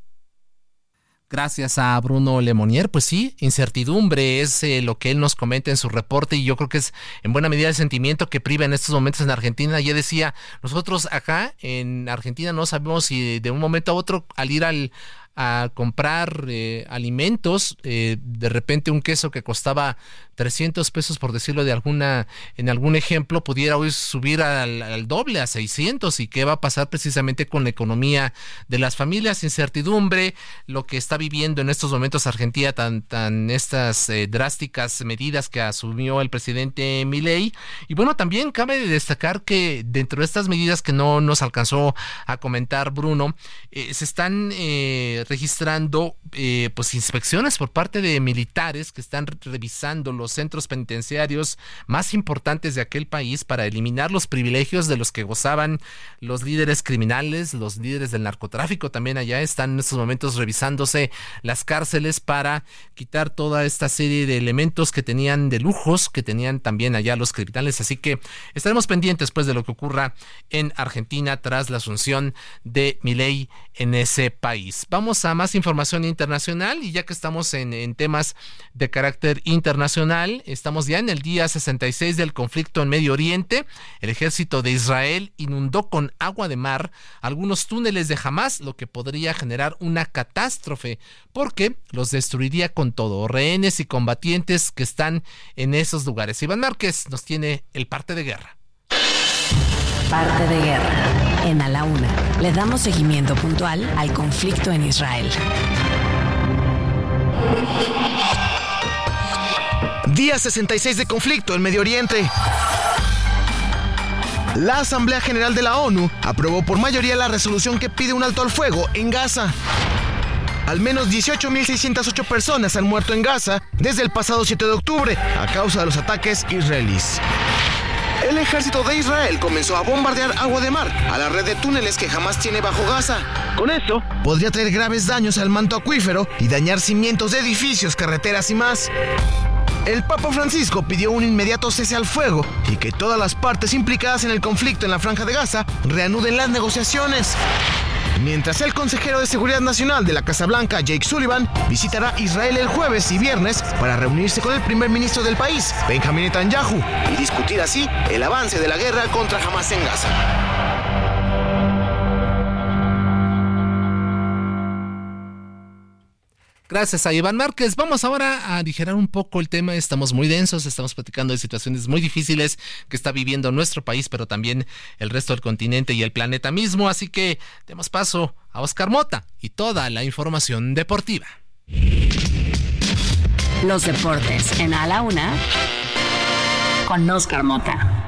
Gracias a Bruno Lemonier, pues sí, incertidumbre es eh, lo que él nos comenta en su reporte y yo creo que es en buena medida el sentimiento que priva en estos momentos en Argentina. Ya decía, nosotros acá en Argentina no sabemos si de un momento a otro al ir al, a comprar eh, alimentos, eh, de repente un queso que costaba 300 pesos, por decirlo de alguna, en algún ejemplo, pudiera hoy subir al, doble, a 600, y qué va a pasar precisamente con la economía de las familias, incertidumbre, lo que está viviendo en estos momentos Argentina, tan, tan estas eh, drásticas medidas que asumió el presidente Milei, y bueno, también cabe destacar que dentro de estas medidas que no nos alcanzó a comentar Bruno, eh, se están eh, registrando eh, pues inspecciones por parte de militares que están revisando los centros penitenciarios más importantes de aquel país para eliminar los privilegios de los que gozaban los líderes criminales, los líderes del narcotráfico también allá están en estos momentos revisándose las cárceles para quitar toda esta serie de elementos que tenían de lujos que tenían también allá los criminales, así que estaremos pendientes pues de lo que ocurra en Argentina tras la asunción de Milei en ese país. Vamos a más información internacional y ya que estamos en, en temas de carácter internacional, estamos ya en el día 66 del conflicto en Medio Oriente. El ejército de Israel inundó con agua de mar algunos túneles de Hamas, lo que podría generar una catástrofe porque los destruiría con todo, rehenes y combatientes que están en esos lugares. Iván Márquez nos tiene el parte de guerra. Parte de guerra. En A la Una le damos seguimiento puntual al conflicto en Israel. Día 66 de conflicto en Medio Oriente. La Asamblea General de la ONU aprobó por mayoría la resolución que pide un alto al fuego en Gaza. Al menos 18.608 personas han muerto en Gaza desde el pasado 7 de octubre a causa de los ataques israelíes. El ejército de Israel comenzó a bombardear agua de mar a la red de túneles que jamás tiene bajo Gaza. Con esto, podría traer graves daños al manto acuífero y dañar cimientos de edificios, carreteras y más. El Papa Francisco pidió un inmediato cese al fuego y que todas las partes implicadas en el conflicto en la franja de Gaza reanuden las negociaciones. Mientras el consejero de Seguridad Nacional de la Casa Blanca, Jake Sullivan, visitará Israel el jueves y viernes para reunirse con el primer ministro del país, Benjamin Netanyahu, y discutir así el avance de la guerra contra Hamas en Gaza. Gracias a Iván Márquez. Vamos ahora a aligerar un poco el tema. Estamos muy densos, estamos platicando de situaciones muy difíciles que está viviendo nuestro país, pero también el resto del continente y el planeta mismo. Así que demos paso a Oscar Mota y toda la información deportiva. Los deportes en A la Una con Oscar Mota.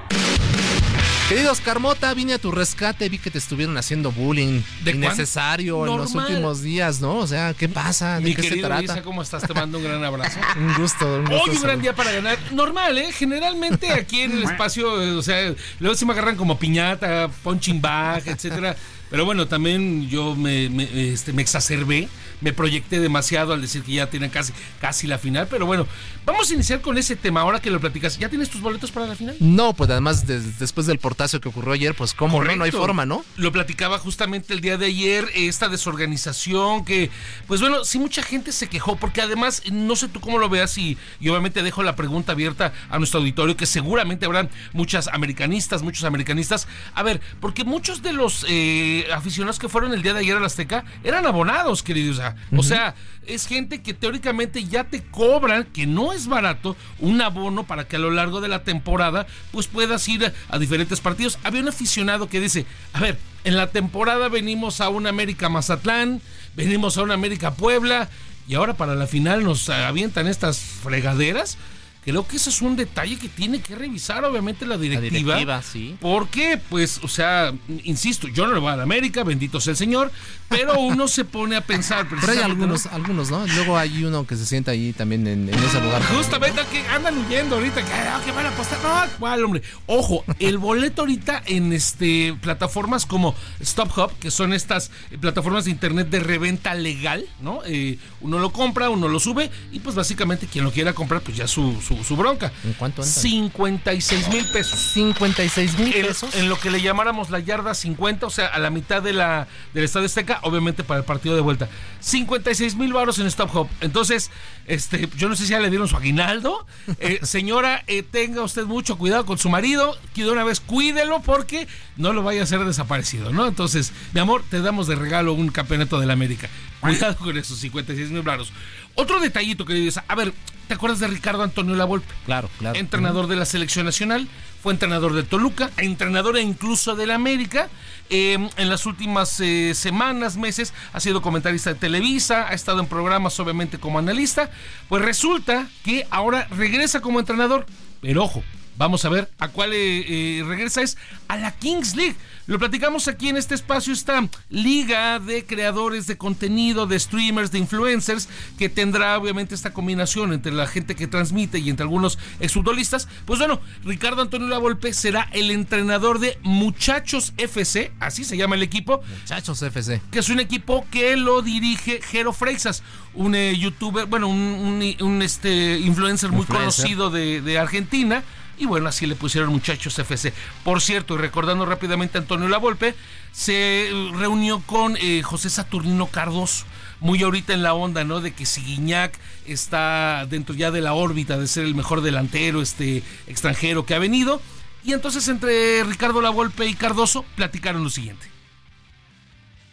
Querido Oscar Mota, vine a tu rescate, vi que te estuvieron haciendo bullying ¿De innecesario en los últimos días, ¿no? O sea, ¿qué pasa? ¿De Mi qué se trata? ¿cómo estás? Te mando un gran abrazo. Un gusto, un gusto. Hoy un gran día para ganar. Normal, ¿eh? Generalmente aquí en el espacio, o sea, luego se me agarran como piñata, punching bag, etcétera. Pero bueno, también yo me, me, este, me exacerbé, me proyecté demasiado al decir que ya tienen casi, casi la final. Pero bueno, vamos a iniciar con ese tema ahora que lo platicas. ¿Ya tienes tus boletos para la final? No, pues además des- después del portazo que ocurrió ayer, pues cómo no, no hay forma, ¿no? Lo platicaba justamente el día de ayer, esta desorganización que, pues bueno, sí mucha gente se quejó, porque además, no sé tú cómo lo veas y, y obviamente dejo la pregunta abierta a nuestro auditorio, que seguramente habrán muchas americanistas, muchos americanistas. A ver, porque muchos de los eh, aficionados que fueron el día de ayer a la Azteca eran abonados, queridos. O sea, O sea, es gente que teóricamente ya te cobran, que no es barato, un abono para que a lo largo de la temporada pues puedas ir a, a diferentes partidos. Había un aficionado que dice, a ver, en la temporada venimos a un América Mazatlán, venimos a un América Puebla y ahora para la final nos avientan estas fregaderas. Creo que ese es un detalle que tiene que revisar obviamente la directiva. directiva, sí. Porque, pues, o sea, insisto, yo no le voy a la América, bendito sea el Señor, pero uno se pone a pensar. Pero hay precisamente, ¿no? algunos, algunos, ¿no? Luego hay uno que se sienta ahí también en, en ese lugar. Justamente que andan huyendo ahorita, que, ah, que van a apostar. No, ¿cuál, hombre? Ojo, el boleto ahorita en este plataformas como Stop Hub, que son estas eh, plataformas de internet de reventa legal, ¿no? Eh, uno lo compra, uno lo sube, y pues básicamente quien lo quiera comprar, pues ya su, su, su bronca. ¿En cuánto andan? 56 mil pesos. 56 mil pesos. En, lo que le llamáramos la yarda 50, o sea, a la mitad de la, del Estadio Azteca, obviamente para el partido de vuelta. 56 mil varos en Stop Hop. Entonces, este, yo no sé si ya le dieron su aguinaldo. Eh, señora, eh, tenga usted mucho cuidado con su marido. Que de una vez cuídelo porque no lo vaya a hacer desaparecido, ¿no? Entonces, mi amor, te damos de regalo un campeonato de la América. Cuidado con esos 56 mil varos. Otro detallito, queridos. A ver, ¿te acuerdas de Ricardo Antonio Lavolpe? Claro, claro. entrenador de la selección nacional, fue entrenador de Toluca, entrenador incluso del América. Eh, en las últimas eh, semanas, meses, ha sido comentarista de Televisa, ha estado en programas obviamente como analista. Pues resulta que ahora regresa como entrenador, pero ojo. Vamos a ver a cuál eh, eh, regresa es a la Kings League. Lo platicamos aquí en este espacio, esta liga de creadores de contenido, de streamers, de influencers, que tendrá obviamente esta combinación entre la gente que transmite y entre algunos exfutbolistas. Pues bueno, Ricardo Antonio Lavolpe será el entrenador de Muchachos FC, así se llama el equipo. Muchachos FC. Que es un equipo que lo dirige Jero Freixas, un eh, youtuber, bueno, un, un- un, este, influencer muy conocido de, de Argentina. Y bueno, así le pusieron muchachos FC. Por cierto, y recordando rápidamente a Antonio Lavolpe, se reunió con eh, José Saturnino Cardoso. Muy ahorita en la onda, ¿no? De que si Guiñac está dentro ya de la órbita de ser el mejor delantero este extranjero que ha venido. Y entonces entre Ricardo Lavolpe y Cardoso platicaron lo siguiente.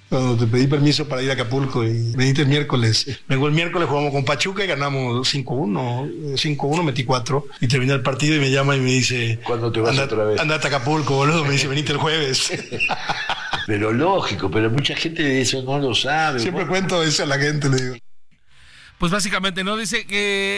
Cuando te pedí permiso para ir a Acapulco y me diste el miércoles. Luego el miércoles jugamos con Pachuca y ganamos 5-1. 5-1, metí 4. Y terminé el partido y me llama y me dice... ¿Cuándo te vas otra vez? Andate a Acapulco, boludo. Me dice, venite el jueves. Pero lógico, pero mucha gente de eso no lo sabe. Siempre cuento eso a la gente, le digo. Pues básicamente, ¿no? Dice que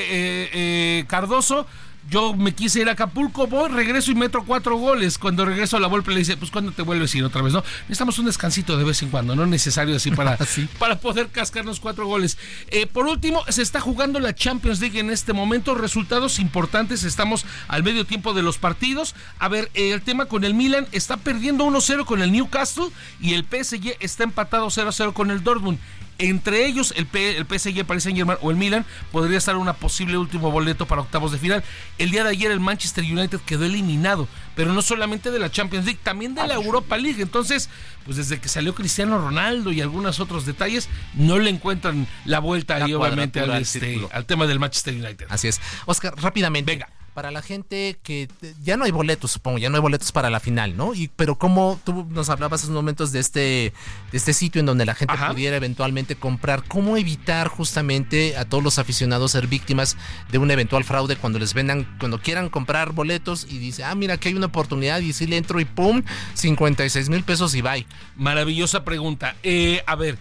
eh, eh, Cardoso yo me quise ir a Acapulco, voy, regreso y meto cuatro goles. Cuando regreso a la Volpe le dice, pues ¿cuándo te vuelves a ir otra vez? No, necesitamos un descansito de vez en cuando, no es necesario así para, para poder cascarnos cuatro goles. Eh, por último, se está jugando la Champions League en este momento, resultados importantes, estamos al medio tiempo de los partidos. A ver, eh, el tema con el Milan está perdiendo 1-0 con el Newcastle y el PSG está empatado 0-0 con el Dortmund. Entre ellos, el, P, el PSG, Paris Saint Germain o el Milan podría estar una posible último boleto para octavos de final. El día de ayer el Manchester United quedó eliminado, pero no solamente de la Champions League, también de la Europa League. Entonces, pues desde que salió Cristiano Ronaldo y algunos otros detalles, no le encuentran la vuelta La ahí, obviamente, al, este, al tema del Manchester United. Así es. Oscar, rápidamente. Venga. Para la gente que ya no hay boletos, supongo, ya no hay boletos para la final, ¿no? Y pero como tú nos hablabas hace momentos de este de este sitio en donde la gente pudiera eventualmente comprar, ¿cómo evitar justamente a todos los aficionados ser víctimas de un eventual fraude cuando les vendan, cuando quieran comprar boletos y dice, "Ah, mira, aquí hay una oportunidad" y si le entro y pum, 56 mil pesos y bye. Maravillosa pregunta. Eh, a ver,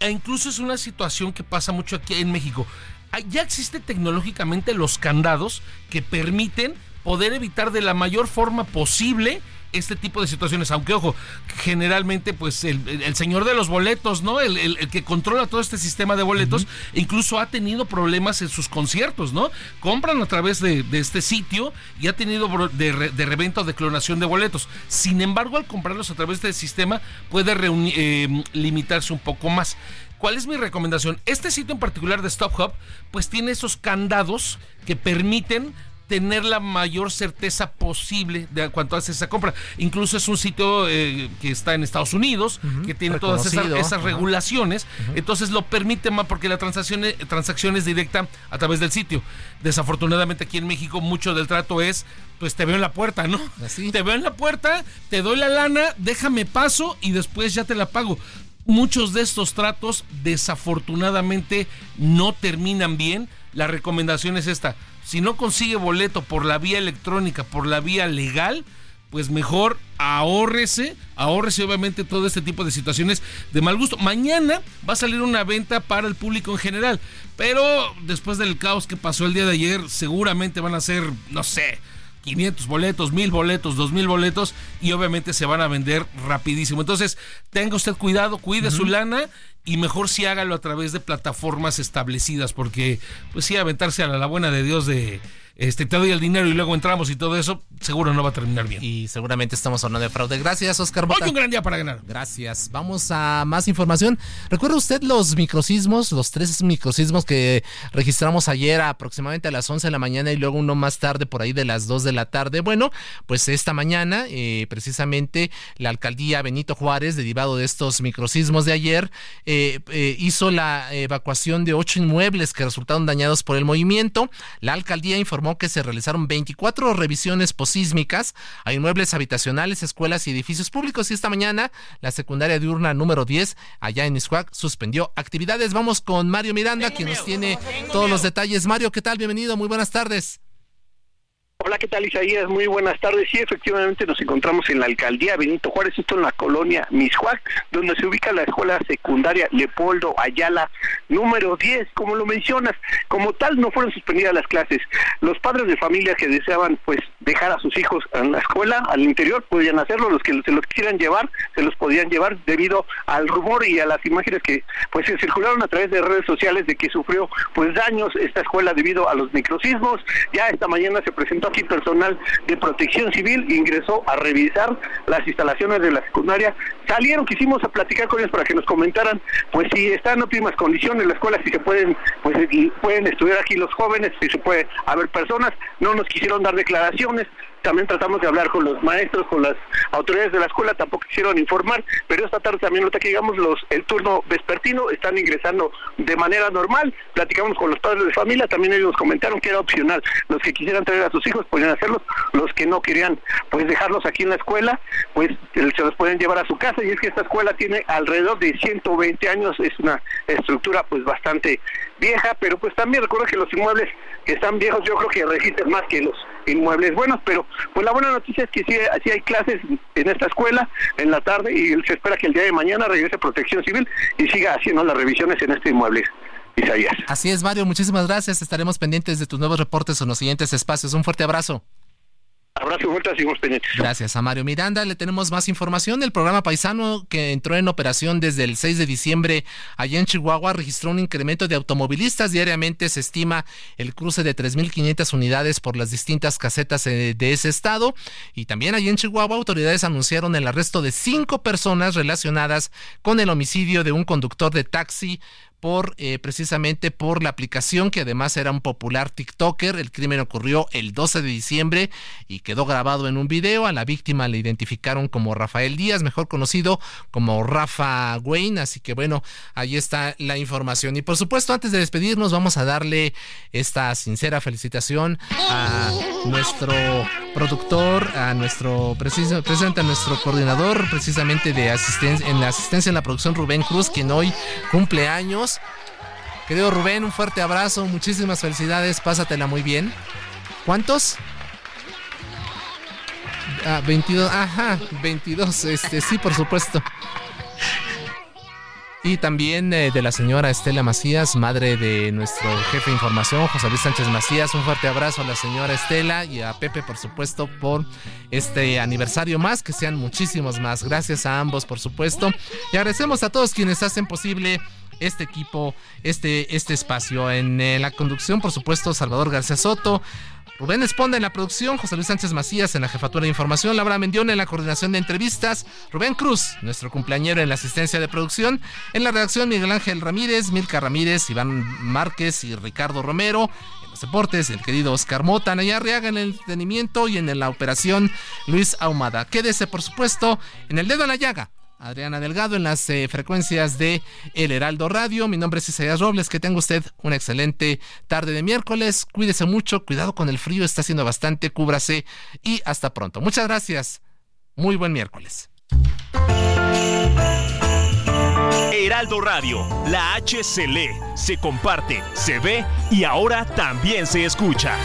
e incluso es una situación que pasa mucho aquí en México. Ya existen tecnológicamente los candados que permiten poder evitar de la mayor forma posible este tipo de situaciones, aunque ojo, generalmente pues el, señor de los boletos, ¿no? El, el- el que controla todo este sistema de boletos, incluso ha tenido problemas en sus conciertos, ¿no? Compran a través de, de este sitio y ha tenido de, re- de reventa o de clonación de boletos. Sin embargo, al comprarlos a través de este sistema puede reuni- eh, limitarse un poco más. ¿Cuál es mi recomendación? Este sitio en particular de Stop Hub, pues tiene esos candados que permiten tener la mayor certeza posible de cuanto hace esa compra. Incluso es un sitio eh, que está en Estados Unidos, que tiene todas esas, regulaciones, entonces lo permite más porque la transacción, es- transacción es directa a través del sitio. Desafortunadamente aquí en México mucho del trato es, pues te veo en la puerta, ¿no? Te veo en la puerta, te doy la lana, déjame paso y después ya te la pago. Muchos de estos tratos desafortunadamente no terminan bien. La recomendación es esta. Si no consigue boleto por la vía electrónica, por la vía legal, pues mejor ahórrese, ahórrese obviamente todo este tipo de situaciones de mal gusto. Mañana va a salir una venta para el público en general, pero después del caos que pasó el día de ayer, seguramente van a ser, no sé, 500 boletos, 1000 boletos, 2000 boletos y obviamente se van a vender rapidísimo. Entonces, tenga usted cuidado, cuide su lana y mejor si hágalo a través de plataformas establecidas porque pues sí aventarse a la buena de Dios de este te doy el dinero y luego entramos y todo eso, seguro no va a terminar bien. Y seguramente estamos hablando de fraude. Gracias, Oscar Bota. Hoy un gran día para ganar. Gracias. Vamos a más información. ¿Recuerda usted los microsismos, los tres microsismos que registramos ayer aproximadamente a las 11 de la mañana y luego uno más tarde por ahí de las 2 de la tarde? Bueno, pues esta mañana eh, precisamente la alcaldía Benito Juárez, derivado de estos microsismos de ayer, eh, eh, hizo la evacuación de ocho inmuebles que resultaron dañados por el movimiento. La alcaldía informó que se realizaron 24 revisiones posísmicas a inmuebles habitacionales, escuelas y edificios públicos. Y esta mañana la secundaria diurna número 10 allá en Iscuac suspendió actividades. Vamos con Mario Miranda, quien nos tiene todos los detalles. Mario, ¿qué tal? Bienvenido, muy buenas tardes. Hola, ¿qué tal Isaías? Muy buenas tardes. Sí, efectivamente nos encontramos en la alcaldía Benito Juárez, esto en la colonia Mishuac, donde se ubica la escuela secundaria Leopoldo Ayala número 10. Como lo mencionas, como tal no fueron suspendidas las clases. Los padres de familia que deseaban pues dejar a sus hijos en la escuela, al interior, podían hacerlo. Los que se los quisieran llevar, se los podían llevar debido al rumor y a las imágenes que pues se circularon a través de redes sociales de que sufrió pues daños esta escuela debido a los microsismos. Ya esta mañana se presentó aquí personal de protección civil, ingresó a revisar las instalaciones de la secundaria. Salieron, quisimos a platicar con ellos para que nos comentaran, pues si están en óptimas condiciones la escuela, si se pueden, pues y pueden estudiar aquí los jóvenes, si se puede haber personas, no nos quisieron dar declaraciones, también tratamos de hablar con los maestros, con las autoridades de la escuela, tampoco quisieron informar, pero esta tarde también, ahorita que llegamos, los, el turno vespertino están ingresando de manera normal, platicamos con los padres de familia, también ellos comentaron que era opcional, los que quisieran traer a sus hijos podían hacerlos, los que no querían pues dejarlos aquí en la escuela, pues se los pueden llevar a su casa, y es que esta escuela tiene alrededor de 120 años, es una estructura pues bastante vieja, pero pues también recuerda que los inmuebles que están viejos yo creo que resisten más que los inmuebles buenos, pero pues la buena noticia es que sí, sí hay clases en esta escuela en la tarde y se espera que el día de mañana regrese Protección Civil y siga haciendo las revisiones en este inmueble. Isaías. Así es, Mario, muchísimas gracias. Estaremos pendientes de tus nuevos reportes en los siguientes espacios. Un fuerte abrazo. Abrazo, pendientes. Gracias a Mario Miranda. Le tenemos más información del programa Paisano que entró en operación desde el 6 de diciembre allá en Chihuahua. Registró un incremento de automovilistas. Diariamente se estima el cruce de 3.500 unidades por las distintas casetas eh, de ese estado. Y también allá en Chihuahua, autoridades anunciaron el arresto de cinco personas relacionadas con el homicidio de un conductor de taxi por eh, precisamente por la aplicación que además era un popular TikToker. El crimen ocurrió el 12 de diciembre y quedó grabado en un video. A la víctima le identificaron como Rafael Díaz, mejor conocido como Rafa Wayne. Así que bueno, ahí está la información. Y por supuesto, antes de despedirnos, vamos a darle esta sincera felicitación a nuestro productor, a nuestro precisamente a nuestro coordinador precisamente de asistencia en la asistencia en la producción Rubén Cruz, quien hoy cumple años. Querido Rubén, un fuerte abrazo, muchísimas felicidades, pásatela muy bien. ¿Cuántos? Ah, 22, ajá, 22, este, sí, por supuesto. Y también eh, de la señora Estela Macías, madre de nuestro jefe de información, José Luis Sánchez Macías. Un fuerte abrazo a la señora Estela y a Pepe, por supuesto, por este aniversario más, que sean muchísimos más. Gracias a ambos, por supuesto. Y agradecemos a todos quienes hacen posible este equipo, este, este espacio. En eh, la conducción, por supuesto, Salvador García Soto. Rubén Esponda en la producción, José Luis Sánchez Macías en la jefatura de información, Laura Mendión en la coordinación de entrevistas, Rubén Cruz, nuestro cumpleañero en la asistencia de producción, en la redacción Miguel Ángel Ramírez, Milka Ramírez, Iván Márquez y Ricardo Romero, en los deportes el querido Oscar Mota, Nayar Arriaga en el entretenimiento y en la operación Luis Ahumada. Quédese por supuesto en el dedo en la llaga Adriana Delgado en las eh, frecuencias de El Heraldo Radio. Mi nombre es Isaías Robles. Que tenga usted una excelente tarde de miércoles. Cuídese mucho, cuidado con el frío, está haciendo bastante, cúbrase y hasta pronto. Muchas gracias. Muy buen miércoles. Heraldo Radio, la H se lee, se comparte, se ve y ahora también se escucha.